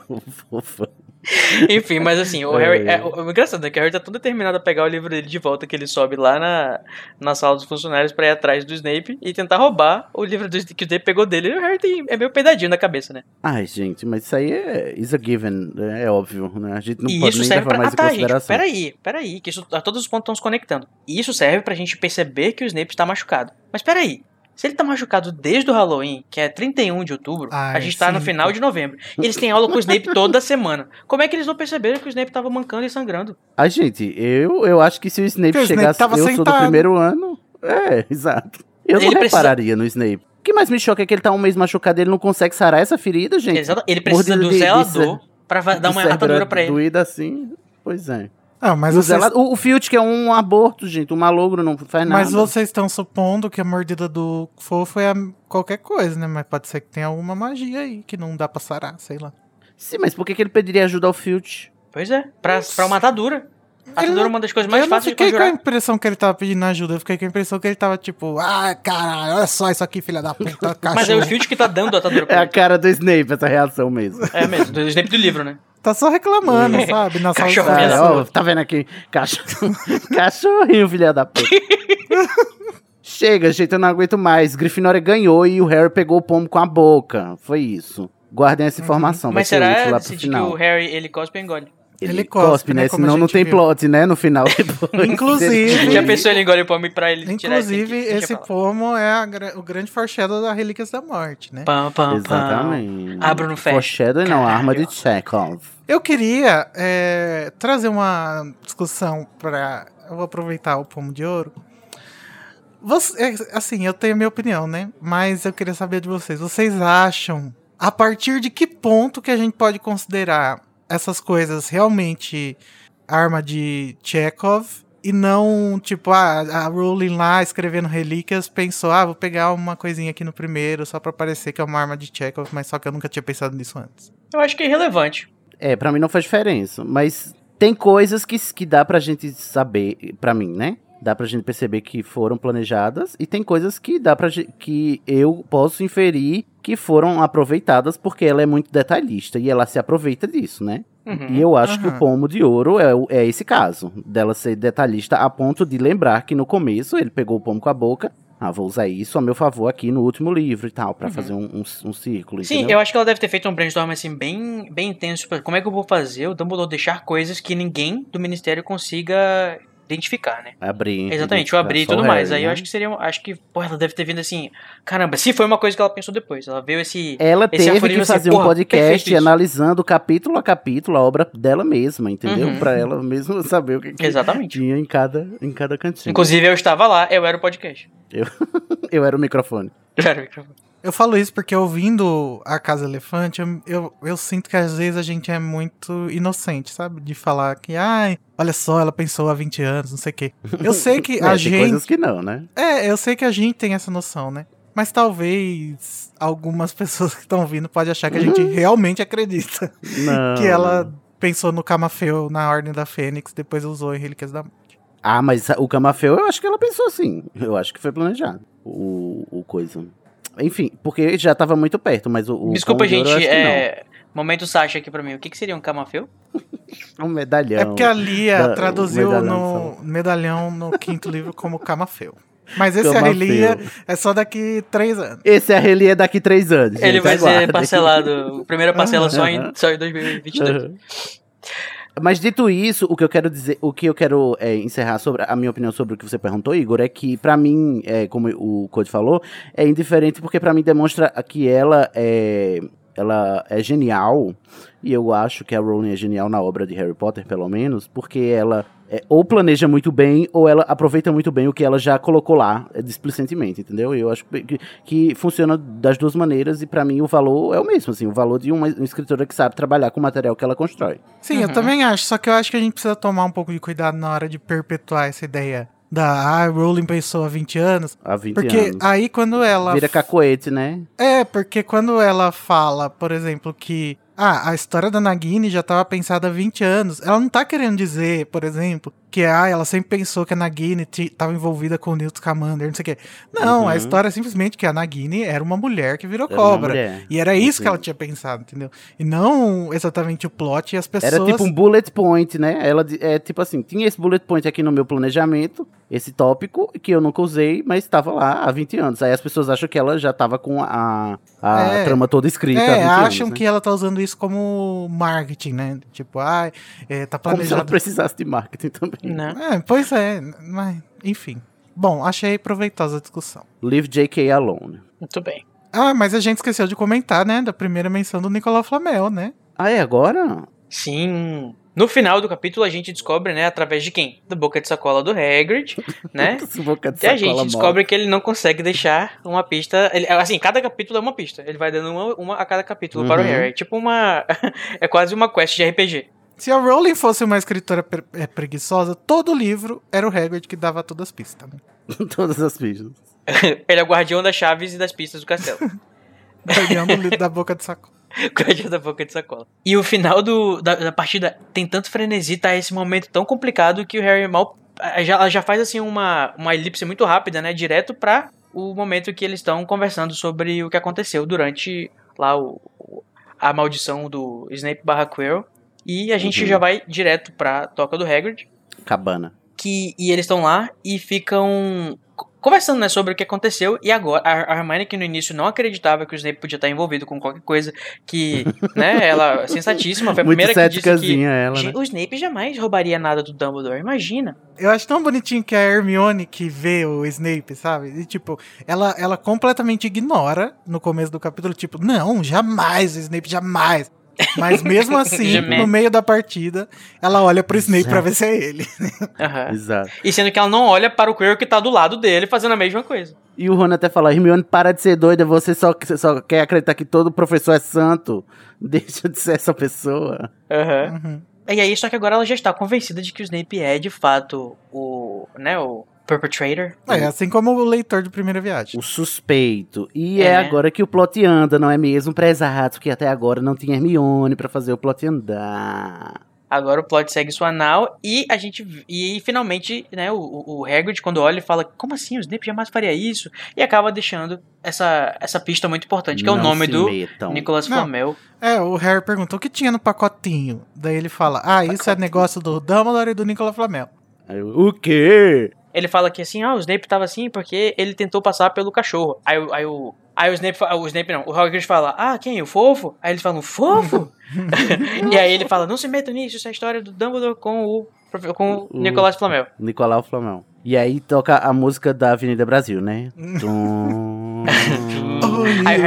Speaker 3: Não, fofão.
Speaker 1: Enfim, mas assim, o
Speaker 3: É.
Speaker 1: Harry. É, o, o engraçado é que o Harry tá tão determinado a pegar o livro dele de volta que ele sobe lá na, na sala dos funcionários pra ir atrás do Snape e tentar roubar o livro do, que o Snape pegou dele. E o Harry tem, é meio peidadinho na cabeça, né?
Speaker 3: Ai, gente, mas isso aí é is a given, é óbvio, né? A gente não
Speaker 1: e
Speaker 3: pode nem levar
Speaker 1: pra.
Speaker 3: mais
Speaker 1: Ah, tá,
Speaker 3: em
Speaker 1: gente.
Speaker 3: consideração.
Speaker 1: Peraí, peraí, que isso, a todos os pontos estão se conectando. E isso serve pra gente perceber que o Snape está machucado. Mas peraí. Se ele tá machucado desde o Halloween, que é 31 de outubro,
Speaker 2: Ai,
Speaker 1: a gente tá no
Speaker 2: sim.
Speaker 1: final de novembro. E eles têm aula com o Snape toda semana. Como é que eles não perceberam que o Snape tava mancando e sangrando?
Speaker 3: Ai, gente, eu, eu acho que se o Snape
Speaker 2: Porque o Snape
Speaker 3: chegasse, eu sou do
Speaker 2: sentado.
Speaker 3: primeiro ano, é, exato. Eu não
Speaker 1: Ele precisa-
Speaker 3: repararia no Snape. O que mais me choca é que ele tá um mês machucado e ele não consegue sarar essa ferida, gente.
Speaker 1: Exato. Ele precisa
Speaker 3: Mordida
Speaker 1: do
Speaker 3: de- de
Speaker 1: zelador
Speaker 3: ce-
Speaker 1: pra dar
Speaker 3: De
Speaker 1: uma
Speaker 3: cérebro
Speaker 1: atadura pra ele.
Speaker 3: doída assim, pois é.
Speaker 2: Não, mas
Speaker 3: o,
Speaker 2: vocês,
Speaker 3: zelado- o, o Filch, que é um aborto, gente, um malogro, não faz nada.
Speaker 2: mas vocês estão supondo que a mordida do fofo é a- qualquer coisa, né? Mas pode ser que tenha alguma magia aí que não dá pra sarar, sei lá.
Speaker 3: Sim, mas por que, que ele pediria ajuda ao Filch?
Speaker 1: Pois é, pra, pra uma atadura. A atadura é uma das coisas mais
Speaker 2: eu
Speaker 1: fáceis de
Speaker 2: fiquei com a
Speaker 1: conjurar.
Speaker 2: impressão que ele tava pedindo ajuda, eu fiquei com a impressão que ele tava tipo, ah, caralho, olha só isso aqui, filha da puta,
Speaker 1: Mas é o. Filch que tá dando a atadura
Speaker 3: É a cara do Snape, essa reação mesmo.
Speaker 1: É mesmo, do Snape do livro, né?
Speaker 2: Tá só reclamando, sabe? Na sala
Speaker 1: Cachorro da
Speaker 3: ó, tá vendo aqui? Cachorro... Cachorrinho, filha da puta. Chega, gente, eu não aguento mais. Grifinória ganhou e o Harry pegou o pomo com a boca. Foi isso. Guardem essa informação, vai
Speaker 1: Mas
Speaker 3: ser útil
Speaker 1: será
Speaker 3: lá pro
Speaker 1: Cid, que
Speaker 3: final.
Speaker 1: o Harry, ele cospe e engole?
Speaker 2: Ele cospe, né, como a
Speaker 3: Senão não tem
Speaker 2: viu.
Speaker 3: plot, né, no final.
Speaker 2: Inclusive-
Speaker 1: Já pensou ele engole o pomo pra ele tirar
Speaker 2: Inclusive,
Speaker 1: esse
Speaker 2: esse pomo é gra- o grande foreshadow da Relíquias da Morte, né?
Speaker 1: Pam, pam, pam.
Speaker 3: Exatamente.
Speaker 1: Abra no fecha.
Speaker 3: Foreshadow não, a arma de. Chekhov.
Speaker 2: Eu queria é, trazer uma discussão pra. Eu vou aproveitar o pomo de ouro. Você, é, assim, eu tenho a minha opinião, né? Mas eu queria saber de vocês. Vocês acham a partir de que ponto que a gente pode considerar essas coisas realmente arma de Chekhov e não, tipo, ah, a Rowling lá escrevendo relíquias pensou, ah, vou pegar uma coisinha aqui no primeiro só pra parecer que é uma arma de Chekhov, mas só que eu nunca tinha pensado nisso antes.
Speaker 1: Eu acho que é irrelevante.
Speaker 3: É, pra mim não faz diferença. Mas tem coisas que, que dá pra gente saber, pra mim, né? Dá pra gente perceber que foram planejadas. E tem coisas que dá pra que eu posso inferir que foram aproveitadas porque ela é muito detalhista. E ela se aproveita disso, né?
Speaker 1: Uhum.
Speaker 3: E eu acho que
Speaker 2: Aham.
Speaker 3: o pomo de ouro é, é esse caso. Dela ser detalhista a ponto de lembrar que no começo ele pegou o pomo com a boca. Ah, vou usar isso a meu favor aqui no último livro e tal, pra
Speaker 1: Uhum.
Speaker 3: fazer um, um, um círculo.
Speaker 1: Sim,
Speaker 3: entendeu?
Speaker 1: eu acho que ela deve ter feito um brainstorm assim bem, bem intenso. pra Como é que eu vou fazer o Dumbledore deixar coisas que ninguém do Ministério consiga identificar, né?
Speaker 3: Abrir.
Speaker 1: Exatamente, eu abri e
Speaker 3: o
Speaker 1: tudo mais.
Speaker 3: Harry,
Speaker 1: Aí eu
Speaker 3: né?
Speaker 1: acho que seria. Acho que, pô, ela deve ter vindo assim. Caramba, se foi uma coisa que ela pensou depois. Ela veio esse.
Speaker 3: Ela
Speaker 1: Esse
Speaker 3: teve que
Speaker 1: assim,
Speaker 3: fazer um
Speaker 1: porra,
Speaker 3: podcast analisando capítulo a capítulo a obra dela mesma, entendeu?
Speaker 1: Uhum.
Speaker 3: Pra ela mesma saber o que, que
Speaker 1: Exatamente.
Speaker 3: tinha em cada, em cada cantinho.
Speaker 1: Inclusive, eu estava lá, eu era o podcast.
Speaker 3: Eu era o microfone.
Speaker 1: Eu era o microfone.
Speaker 2: Eu falo isso porque ouvindo a Casa Elefante, eu, eu, eu sinto que às vezes a gente é muito inocente, sabe? De falar que, ai, olha só, ela pensou há 20 anos, não sei o quê. Eu sei que
Speaker 3: É,
Speaker 2: a
Speaker 3: tem
Speaker 2: gente.
Speaker 3: coisas que não, né?
Speaker 2: É, eu sei que a gente tem essa noção, né? Mas talvez algumas pessoas que estão vindo podem achar que a gente realmente acredita
Speaker 3: Não.
Speaker 2: que ela pensou no Camafeu na Ordem da Fênix, depois usou em Relíquias da Morte.
Speaker 3: Ah, mas o Camafeu, eu acho que ela pensou assim. Eu acho que foi planejado. O, o coisa. Enfim, porque já tava muito perto, mas o. o
Speaker 1: Desculpa,
Speaker 3: Ouro
Speaker 1: gente. É... Momento Sasha aqui pra mim. O que, que seria um camafeu?
Speaker 3: Um medalhão.
Speaker 2: É porque a Lia
Speaker 3: da-
Speaker 2: traduziu
Speaker 3: o medalhão,
Speaker 2: no medalhão no quinto livro como Camafeu. Mas esse
Speaker 3: Camafeu.
Speaker 2: Arrelia é só daqui três anos.
Speaker 3: Esse é a Relia daqui três anos.
Speaker 1: Ele
Speaker 3: gente,
Speaker 1: vai ser parcelado. Primeira parcela só em, só em 2022.
Speaker 3: Mas dito isso, o que eu quero dizer, o que eu quero é, encerrar sobre a minha opinião sobre o que você perguntou, Igor, é que pra mim, é, como o Code falou, é indiferente porque pra mim demonstra que ela é ela é genial, e eu acho que a Rowling é genial na obra de Harry Potter, pelo menos, porque ela é, ou planeja muito bem, ou ela aproveita muito bem o que ela já colocou lá, é, displicentemente, entendeu? Eu acho que, que funciona das duas maneiras, e para mim o valor é o mesmo, assim, o valor de uma, uma escritora que sabe trabalhar com o material que ela constrói.
Speaker 2: Sim, uhum. eu também acho, só que eu acho que a gente precisa tomar um pouco de cuidado na hora de perpetuar essa ideia da ah, Rowling pensou há 20 anos.
Speaker 3: Há 20
Speaker 2: porque
Speaker 3: anos.
Speaker 2: Porque aí quando ela.
Speaker 3: Vira cacoete, né?
Speaker 2: É, porque quando ela fala, por exemplo, que ah, a história da Nagini já estava pensada há 20 anos. Ela não tá querendo dizer, por exemplo, que ah, ela sempre pensou que a Nagini estava envolvida com o Newt Scamander, não sei o quê. Não, uhum. a história é simplesmente que a Nagini era uma mulher que virou era cobra. E era isso que ela tinha pensado, entendeu? E não exatamente o plot e as pessoas.
Speaker 3: Era tipo um bullet point, né? Ela é tipo assim, tinha esse bullet point aqui no meu planejamento, esse tópico, que eu nunca usei, mas estava lá há 20 anos. Aí as pessoas acham que ela já estava com a, a é, trama toda escrita. É,
Speaker 2: acham
Speaker 3: anos, né?
Speaker 2: que ela tá usando isso como marketing, né? Tipo, ah, é, tá planejado. Como se ela
Speaker 3: precisasse de marketing também.
Speaker 2: Não. É, pois é, mas enfim. Bom, achei proveitosa a discussão.
Speaker 3: Leave J.K. alone.
Speaker 1: Muito bem.
Speaker 2: Ah, mas a gente esqueceu de comentar, né, da primeira menção do Nicolau Flamel, né?
Speaker 3: Ah, é agora?
Speaker 1: Sim. No final do capítulo a gente descobre, né, através de quem? Da boca de sacola do Hagrid, né?
Speaker 3: boca de
Speaker 1: e a gente descobre que ele não consegue deixar uma pista. Ele, assim, cada capítulo é uma pista. Ele vai dando uma, uma a cada capítulo uhum. para o Harry. É tipo uma. é quase uma quest de RPG.
Speaker 2: Se a Rowling fosse uma escritora pre é, preguiçosa, todo livro era o Hagrid que dava todas as pistas. Né?
Speaker 3: todas as pistas.
Speaker 1: Ele é o guardião das chaves e das pistas do castelo.
Speaker 2: guardião do, da boca de sacola.
Speaker 1: guardião da boca de sacola. E o final do, da, da, partida tem tanto frenesi, tá esse momento tão complicado que o Harry mal já, já faz assim uma, uma elipse muito rápida, né? Direto pra o momento que eles estão conversando sobre o que aconteceu durante lá o, a maldição do Snape barra Quirrell. E a gente uhum. já vai direto pra Toca do Hagrid.
Speaker 3: Cabana.
Speaker 1: Que, e eles estão lá e ficam conversando, né, sobre o que aconteceu. E agora, a Hermione, que no início não acreditava que o Snape podia estar envolvido com qualquer coisa, que, né, ela, sensatíssima, foi a primeira que disse que
Speaker 3: ela, né?
Speaker 1: o Snape jamais roubaria nada do Dumbledore, imagina.
Speaker 2: Eu acho tão bonitinho que a Hermione que vê o Snape, sabe? E, tipo, ela, ela completamente ignora no começo do capítulo, tipo, não, jamais, o Snape jamais. Mas mesmo assim, no meio da partida, ela olha pro Snape Exato. pra ver se é ele.
Speaker 1: Uhum.
Speaker 3: Exato.
Speaker 1: E sendo que ela não olha para o Quirrell que tá do lado dele fazendo a mesma coisa.
Speaker 3: E o Rony até fala, Hermione, para de ser doida, você só, só quer acreditar que todo professor é santo. Deixa de ser essa pessoa.
Speaker 1: Uhum. Uhum. E aí, só que agora ela já está convencida de que o Snape é, de fato, o, né, o perpetrator.
Speaker 2: É, assim como o leitor de primeira viagem.
Speaker 3: O suspeito. E é, é agora que o plot anda, não é mesmo, prezado? Que até agora não tinha Hermione para fazer o plot andar.
Speaker 1: Agora o plot segue sua nau e a gente. E finalmente, né, o, o Hagrid, quando olha, fala: Como assim? O Snape jamais faria isso? E acaba deixando essa, essa pista muito importante, que
Speaker 3: não
Speaker 1: é o nome do
Speaker 3: metam.
Speaker 1: Nicolas Flamel.
Speaker 2: É, o Harry perguntou o que tinha no pacotinho. Daí ele fala: Ah, isso é negócio do Dumbledore e do Nicolas Flamel.
Speaker 3: O quê?
Speaker 1: Ele fala que assim, ah, o Snape tava assim porque ele tentou passar pelo cachorro. Aí, aí, o, aí o Snape, o Snape não, o Hagrid fala, ah, quem? O fofo? Aí eles falam, fofo? e aí ele fala, não se meta nisso, isso é a história do Dumbledore com o, com o, Nicolau Flamel.
Speaker 3: Nicolau Flamel. E aí toca a música da Avenida Brasil, né? Tum.
Speaker 1: aí,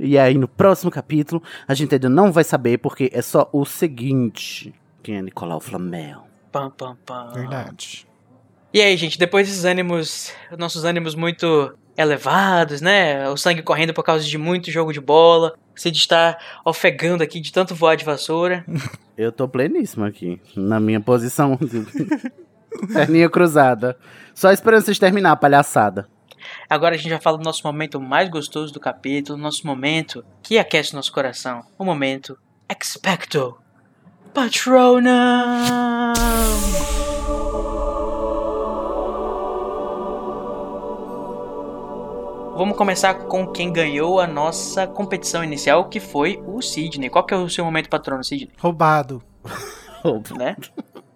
Speaker 3: e aí no próximo capítulo a gente ainda não vai saber porque é só o seguinte. Quem é Nicolau Flamel?
Speaker 1: Pam, pam, pam.
Speaker 2: Verdade.
Speaker 1: E aí, gente, depois desses ânimos, nossos ânimos muito elevados, né? O sangue correndo por causa de muito jogo de bola. Você está ofegando aqui de tanto voar de vassoura.
Speaker 3: Eu tô pleníssimo aqui, na minha posição. Perninha cruzada. Só esperando vocês terminar a palhaçada.
Speaker 1: Agora a gente vai falar do nosso momento mais gostoso do capítulo, nosso momento que aquece o nosso coração. O momento Expecto Patronum! Vamos começar com quem ganhou a nossa competição inicial, que foi o Sidney. Qual que é o seu momento patrono, Sidney?
Speaker 2: Roubado.
Speaker 1: né?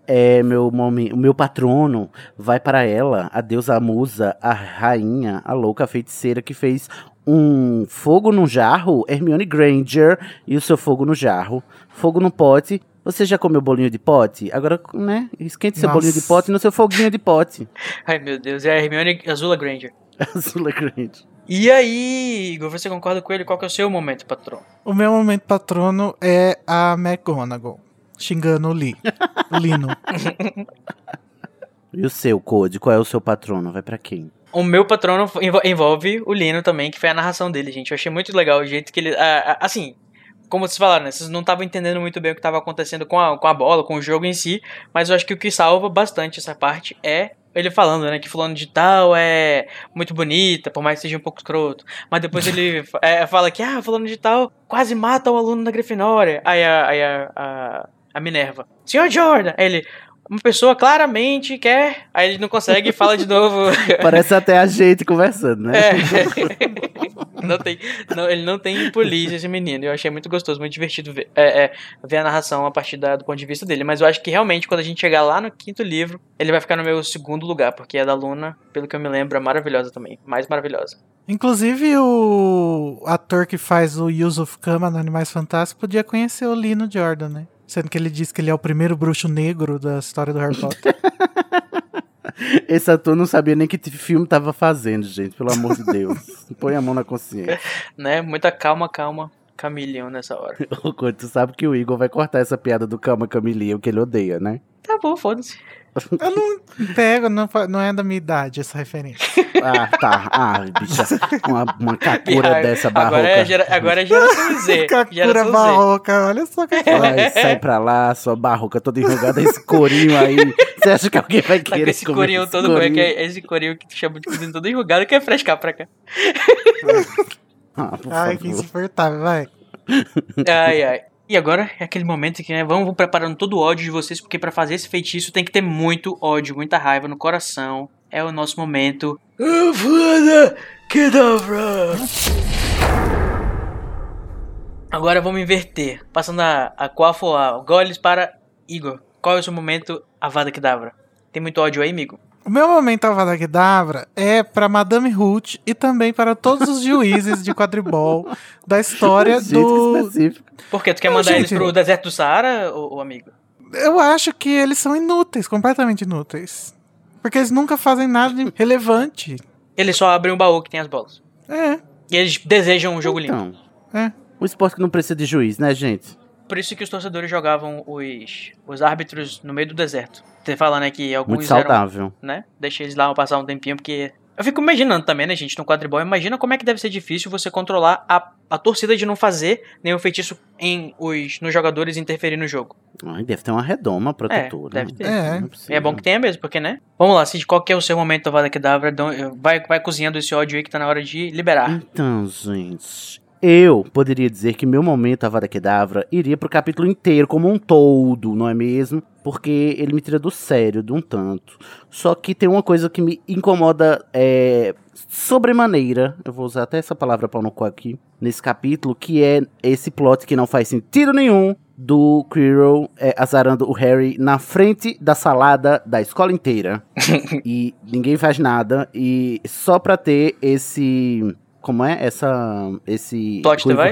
Speaker 3: É, meu, o meu patrono vai para ela, a deusa a musa, a rainha, a louca feiticeira que fez um fogo num jarro, Hermione Granger e o seu fogo no jarro. Fogo no pote. Você já comeu bolinho de pote? Agora, né? Esquente seu
Speaker 2: Nossa.
Speaker 3: bolinho de pote no seu foguinho de pote.
Speaker 1: Ai, meu Deus, é a Hermione Azula Granger.
Speaker 3: Azula Granger.
Speaker 1: E aí, Igor, você concorda com ele? Qual que é o seu momento, patrão?
Speaker 2: O meu momento patrono é a McGonagall. Xingando o Lee. O Lino.
Speaker 3: E o seu, Code? Qual é o seu patrono? Vai pra quem?
Speaker 1: O meu patrono envo- envolve o Lino também, que foi a narração dele, gente. Eu achei muito legal o jeito que ele. assim, como vocês falaram, né? Vocês não estavam entendendo muito bem o que estava acontecendo com a, com a bola, com o jogo em si. Mas eu acho que o que salva bastante essa parte é ele falando, né? Que fulano de tal é muito bonita, por mais que seja um pouco escroto. Mas depois ele é, fala que, ah, fulano de tal quase mata o aluno da Grifinória. Aí a, aí a, a, a Minerva, senhor Jordan! Aí ele. Uma pessoa claramente quer. Aí ele não consegue e fala de novo.
Speaker 3: Parece até a gente conversando, né?
Speaker 1: É. não tem, não, ele não tem polícia, esse menino. Eu achei muito gostoso, muito divertido ver, é, é, ver a narração a partir da- do ponto de vista dele. Mas eu acho que realmente, quando a gente chegar lá no quinto livro, ele vai ficar no meu segundo lugar, porque a da Luna, pelo que eu me lembro, é maravilhosa também. Mais maravilhosa.
Speaker 2: Inclusive, o ator que faz o Yusuf Kama no Animais Fantásticos podia conhecer o Lino Jordan, né? Sendo que ele diz que ele é o primeiro bruxo negro da história do Harry Potter.
Speaker 3: Esse ator não sabia nem que filme tava fazendo, gente. Pelo amor de Deus. Põe a mão na consciência.
Speaker 1: Né? Muita calma, calma. Camilhão nessa hora.
Speaker 3: Ô, Code, tu sabe que o Igor vai cortar essa piada do Cama Camilinha, o que ele odeia, né?
Speaker 1: Tá bom, foda-se.
Speaker 2: Eu não pego, não, não é da minha idade essa referência.
Speaker 3: Ah, tá. Ah, bicha. Uma, uma
Speaker 1: Piada.
Speaker 3: dessa barroca.
Speaker 1: Agora é, gera, agora é geração Z. Z.
Speaker 2: barroca, olha só que
Speaker 3: Vai, sai pra lá, sua barroca toda enrugada, esse corinho aí. Você acha que alguém vai
Speaker 1: Tá
Speaker 3: querer
Speaker 1: com esse
Speaker 3: comer
Speaker 1: corinho
Speaker 3: esse
Speaker 1: todo, como é que
Speaker 3: corinho?
Speaker 1: é? Esse corinho que tu chama de cozinho todo enrugado, quer frescar pra cá.
Speaker 3: Ah, por
Speaker 2: Ai, que
Speaker 3: favor.
Speaker 2: insuportável, vai.
Speaker 1: Ai, ai. E agora é aquele momento que, né, vamos, vamos preparando todo o ódio de vocês, porque pra fazer esse feitiço tem que ter muito ódio, muita raiva no coração. É o nosso momento. Avada Kedavra! Agora vamos inverter. Passando a, a Quaffle, a Goles para Igor. Qual é o seu momento Avada Kedavra? Tem muito ódio aí, amigo?
Speaker 2: O meu momento Avada Kedavra é para Madame Ruth e também para todos os juízes de quadribol da história
Speaker 3: Um
Speaker 2: do.
Speaker 3: específico.
Speaker 1: Por quê? Tu quer
Speaker 2: Não,
Speaker 1: mandar eles
Speaker 2: gente.
Speaker 1: pro deserto do Saara, ô, ô amigo?
Speaker 2: Eu acho que eles são inúteis, completamente inúteis. Porque eles nunca fazem nada de relevante.
Speaker 1: Eles só abrem o baú que tem as bolas.
Speaker 2: É,
Speaker 1: E eles desejam um jogo limpo.
Speaker 3: Então,
Speaker 2: é.
Speaker 3: o esporte que não precisa de juiz, né, gente?
Speaker 1: Por isso que os torcedores jogavam os, os árbitros no meio do deserto. Você fala, né, que alguns
Speaker 3: Muito
Speaker 1: eram,
Speaker 3: saudável.
Speaker 1: né? Deixa eles lá passar um tempinho, porque. Eu fico imaginando também, né, gente, no quadribol. Imagina como é que deve ser difícil você controlar a, a torcida de não fazer nenhum feitiço em os, nos jogadores interferir no jogo.
Speaker 3: Ai, deve ter uma redoma protetora.
Speaker 1: deve ter.
Speaker 2: É.
Speaker 1: E é bom que tenha mesmo, porque, né? Vamos lá, Cid, qual que é o seu momento, Tovada Kedavra? Dão- Vai, vai cozinhando esse ódio aí que tá na hora de liberar.
Speaker 3: Então, gente, eu poderia dizer que meu momento Avada Kedavra iria pro capítulo inteiro como um todo, não é mesmo? Porque ele me tira do sério de um tanto. Só que tem uma coisa que me incomoda é, sobremaneira, eu vou usar até essa palavra pau no cu aqui, nesse capítulo, que é esse plot que não faz sentido nenhum do Quirrell é, azarando o Harry na frente da salada da escola inteira. e ninguém faz nada. E só pra ter esse. Como é? Essa. Esse.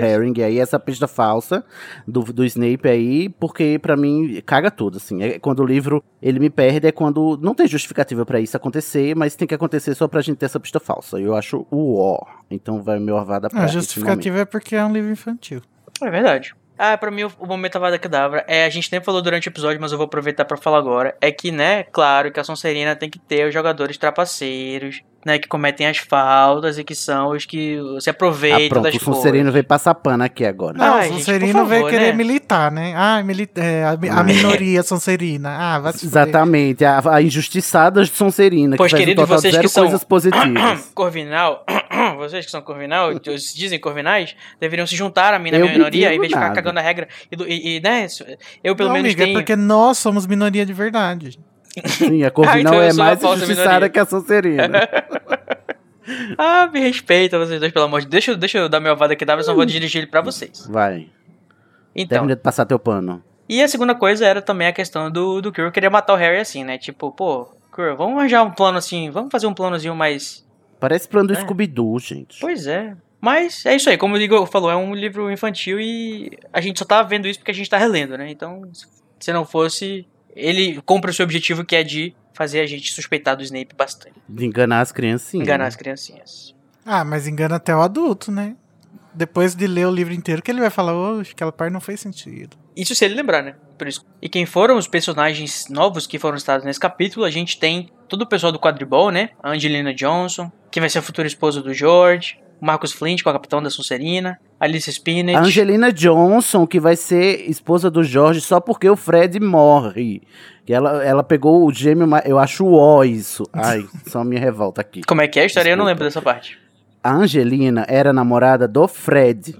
Speaker 3: Herring aí, essa pista falsa do, do Snape aí, porque pra mim caga tudo, assim. É quando o livro ele me perde, é quando não tem justificativa pra isso acontecer, mas tem que acontecer só pra gente ter essa pista falsa. Eu acho o ó. Então vai meu avada pra
Speaker 2: A justificativa é porque é um livro infantil.
Speaker 1: É verdade. Ah, pra mim o, momento Avada Kedavra é, a gente nem falou durante o episódio, mas eu vou aproveitar pra falar agora, é que, né, claro que a Sonserina tem que ter os jogadores trapaceiros, né, que cometem as faltas e que são os que se
Speaker 3: Ah,
Speaker 1: aproveitam
Speaker 3: pronto,
Speaker 1: das
Speaker 3: o Sonserino
Speaker 1: coisas.
Speaker 3: veio passar pano aqui agora.
Speaker 2: Não,
Speaker 1: Ai,
Speaker 2: o
Speaker 1: gente,
Speaker 2: Sonserino veio
Speaker 1: favor,
Speaker 2: querer
Speaker 1: né?
Speaker 2: militar, né? Ah, mili é, a, a
Speaker 3: Ah.
Speaker 2: minoria sonserina. Ah, vai se.
Speaker 3: Exatamente, a, a injustiçada de Sonserina,
Speaker 1: Pois,
Speaker 3: que faz um
Speaker 1: vocês
Speaker 3: zero
Speaker 1: que são-
Speaker 3: coisas positivas.
Speaker 1: Corvinal, vocês que são Corvinal, que se dizem Corvinais, deveriam se juntar a mim na
Speaker 3: Eu
Speaker 1: minha minoria, em vez de ficar cagando a regra. E, e- e, né, eu pelo
Speaker 2: não,
Speaker 1: menos
Speaker 2: amiga,
Speaker 1: tenho...
Speaker 2: é porque nós somos minoria de verdade.
Speaker 3: Sim, a Corvinal
Speaker 1: Ah, então
Speaker 3: é mais injustiçada que a Sonserina.
Speaker 1: Ah, me respeita vocês dois, pelo amor de Deus. Deixa, eu- deixa eu dar meu avada aqui, tá? senão eu vou dirigir ele pra vocês.
Speaker 3: Vai,
Speaker 1: Então,
Speaker 3: termina de passar teu pano.
Speaker 1: E a segunda coisa era também a questão do, do Quirrell querer matar o Harry assim, né? Tipo, pô, Quirrell, vamos arranjar um plano assim, vamos fazer um planozinho mais...
Speaker 3: Parece plano do
Speaker 1: É.
Speaker 3: Scooby-Doo, gente.
Speaker 1: Pois é. Mas é isso aí, como o Igor falou, é um livro infantil e a gente só tá vendo isso porque a gente tá relendo, né? Então, se não fosse, ele cumpre o seu objetivo que é de fazer a gente suspeitar do Snape bastante.
Speaker 3: De enganar as criancinhas.
Speaker 1: Enganar as criancinhas.
Speaker 2: Ah, mas engana até o adulto, né? Depois de ler o livro inteiro, que ele vai falar, oxe, aquela parte não fez sentido.
Speaker 1: Isso se ele lembrar, né? Por isso. E quem foram os personagens novos que foram citados nesse capítulo? A gente tem todo o pessoal do quadribol, né? A Angelina Johnson, que vai ser a futura esposa do George. O Marcus Flint, com a capitão da Sonserina. Alice Spinach.
Speaker 3: A Angelina Johnson, que vai ser esposa do Jorge só porque o Fred morre. Que ela, ela pegou o gêmeo, eu acho ó isso. Ai, só me revolta aqui.
Speaker 1: Como é que é a história? Eu não
Speaker 3: Desculpa.
Speaker 1: lembro dessa parte.
Speaker 3: A Angelina era namorada do Fred.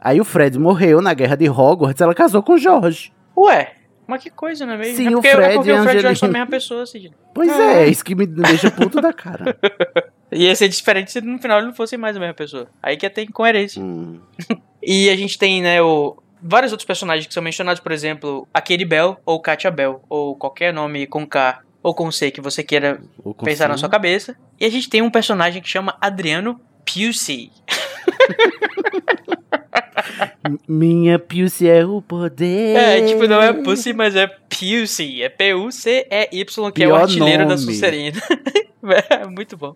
Speaker 3: Aí o Fred morreu na guerra de Hogwarts, ela casou com o Jorge.
Speaker 1: Ué, mas que coisa, não é mesmo?
Speaker 3: Sim,
Speaker 1: é
Speaker 3: o
Speaker 1: porque,
Speaker 3: Fred
Speaker 1: é porque
Speaker 3: e
Speaker 1: o Fred e o George são a
Speaker 3: Angelina.
Speaker 1: mesma pessoa, Sidney.
Speaker 3: Pois é, isso que me deixa puto da cara.
Speaker 1: Ia ser diferente se no final eles não fossem mais a mesma pessoa. Aí que ia ter incoerência.
Speaker 3: Hum.
Speaker 1: E a gente tem, né, o... vários outros personagens que são mencionados, por exemplo, a Katie Bell ou Katia Bell, ou qualquer nome com K ou com C que você queira pensar na sua cabeça. E a gente tem um personagem que chama Adriano Pusey.
Speaker 3: Minha Piuce é o poder.
Speaker 1: É, tipo, não é Pussy, mas é Pusey. É P-U-C-E-Y, que é o
Speaker 3: Pior
Speaker 1: artilheiro da
Speaker 3: nome.
Speaker 1: É muito bom.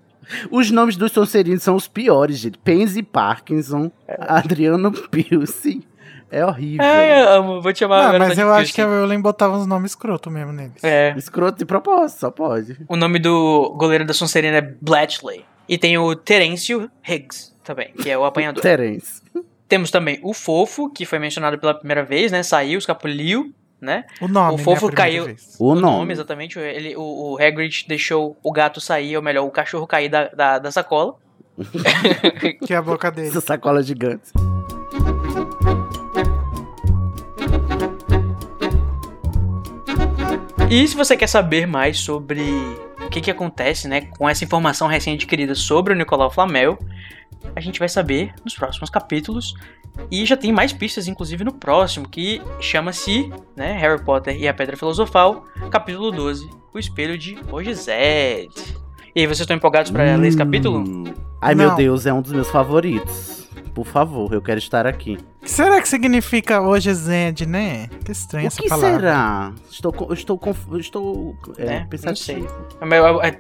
Speaker 3: Os nomes dos Sonserinos são os piores, gente. Pansy Parkinson, Adriano Piuce. É horrível.
Speaker 1: Ai, eu amo. Vou te chamar
Speaker 2: Ah,
Speaker 1: agora
Speaker 2: mas eu acho que a. Rowling botava uns nomes escroto mesmo neles.
Speaker 1: É.
Speaker 3: Escroto de propósito, só pode.
Speaker 1: O nome do goleiro da Sonserina é Bletchley. E tem o Terêncio Higgs também, que é o apanhador.
Speaker 3: Terence.
Speaker 1: Temos também o Fofo, que foi mencionado pela primeira vez, né? Saiu, escapuliu, né?
Speaker 2: O nome,
Speaker 1: O
Speaker 2: né,
Speaker 1: fofo
Speaker 2: primeira
Speaker 1: caiu.
Speaker 2: vez.
Speaker 3: O, nome.
Speaker 1: exatamente. Ele, o, o Hagrid deixou o gato sair, ou melhor, o cachorro cair da, da, da sacola.
Speaker 2: Que é a boca dele.
Speaker 3: Essa sacola gigante.
Speaker 1: E se você quer saber mais sobre o que, que acontece, né, com essa informação recém-adquirida sobre o Nicolau Flamel, a gente vai saber nos próximos capítulos. E já tem mais pistas, inclusive, no próximo, que chama-se né, Harry Potter e a Pedra Filosofal, capítulo 12, O Espelho de Ogized. E aí, vocês estão empolgados pra ler esse capítulo?
Speaker 3: Hum. Ai, meu
Speaker 2: Não.
Speaker 3: Deus, é um dos meus favoritos. Por favor, eu quero estar aqui.
Speaker 2: O que será que significa hoje Zed, né? Que estranha
Speaker 3: o
Speaker 2: essa
Speaker 3: que
Speaker 2: palavra.
Speaker 3: será? Estou, estou, estou é,
Speaker 1: É,
Speaker 3: pensativo.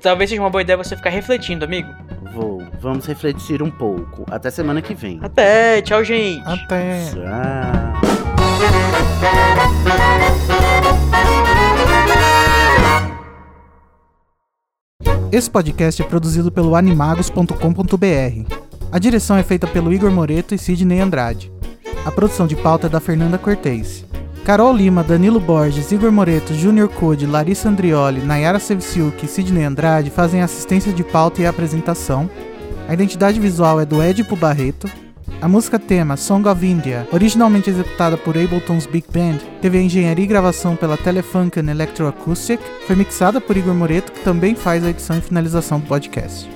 Speaker 1: Talvez seja uma boa ideia você ficar refletindo, amigo.
Speaker 3: Vou. Vamos refletir um pouco. Até semana que vem.
Speaker 1: Até, tchau, gente.
Speaker 2: Até.
Speaker 3: Tchau.
Speaker 2: Esse podcast é produzido pelo animagos.com.br. A direção é feita pelo Igor Moreto e Sidney Andrade. A produção de pauta é da Fernanda Cortez. Carol Lima, Danilo Borges, Igor Moreto, Júnior Code, Larissa Andrioli, Nayara Sevciuk e Sidney Andrade fazem assistência de pauta e apresentação. A identidade visual é do Edipo Barreto. A música tema Song of India, originalmente executada por Ableton's Big Band, teve a engenharia e gravação pela Telefunken Electroacoustic, foi mixada por Igor Moreto, que também faz a edição e finalização do podcast.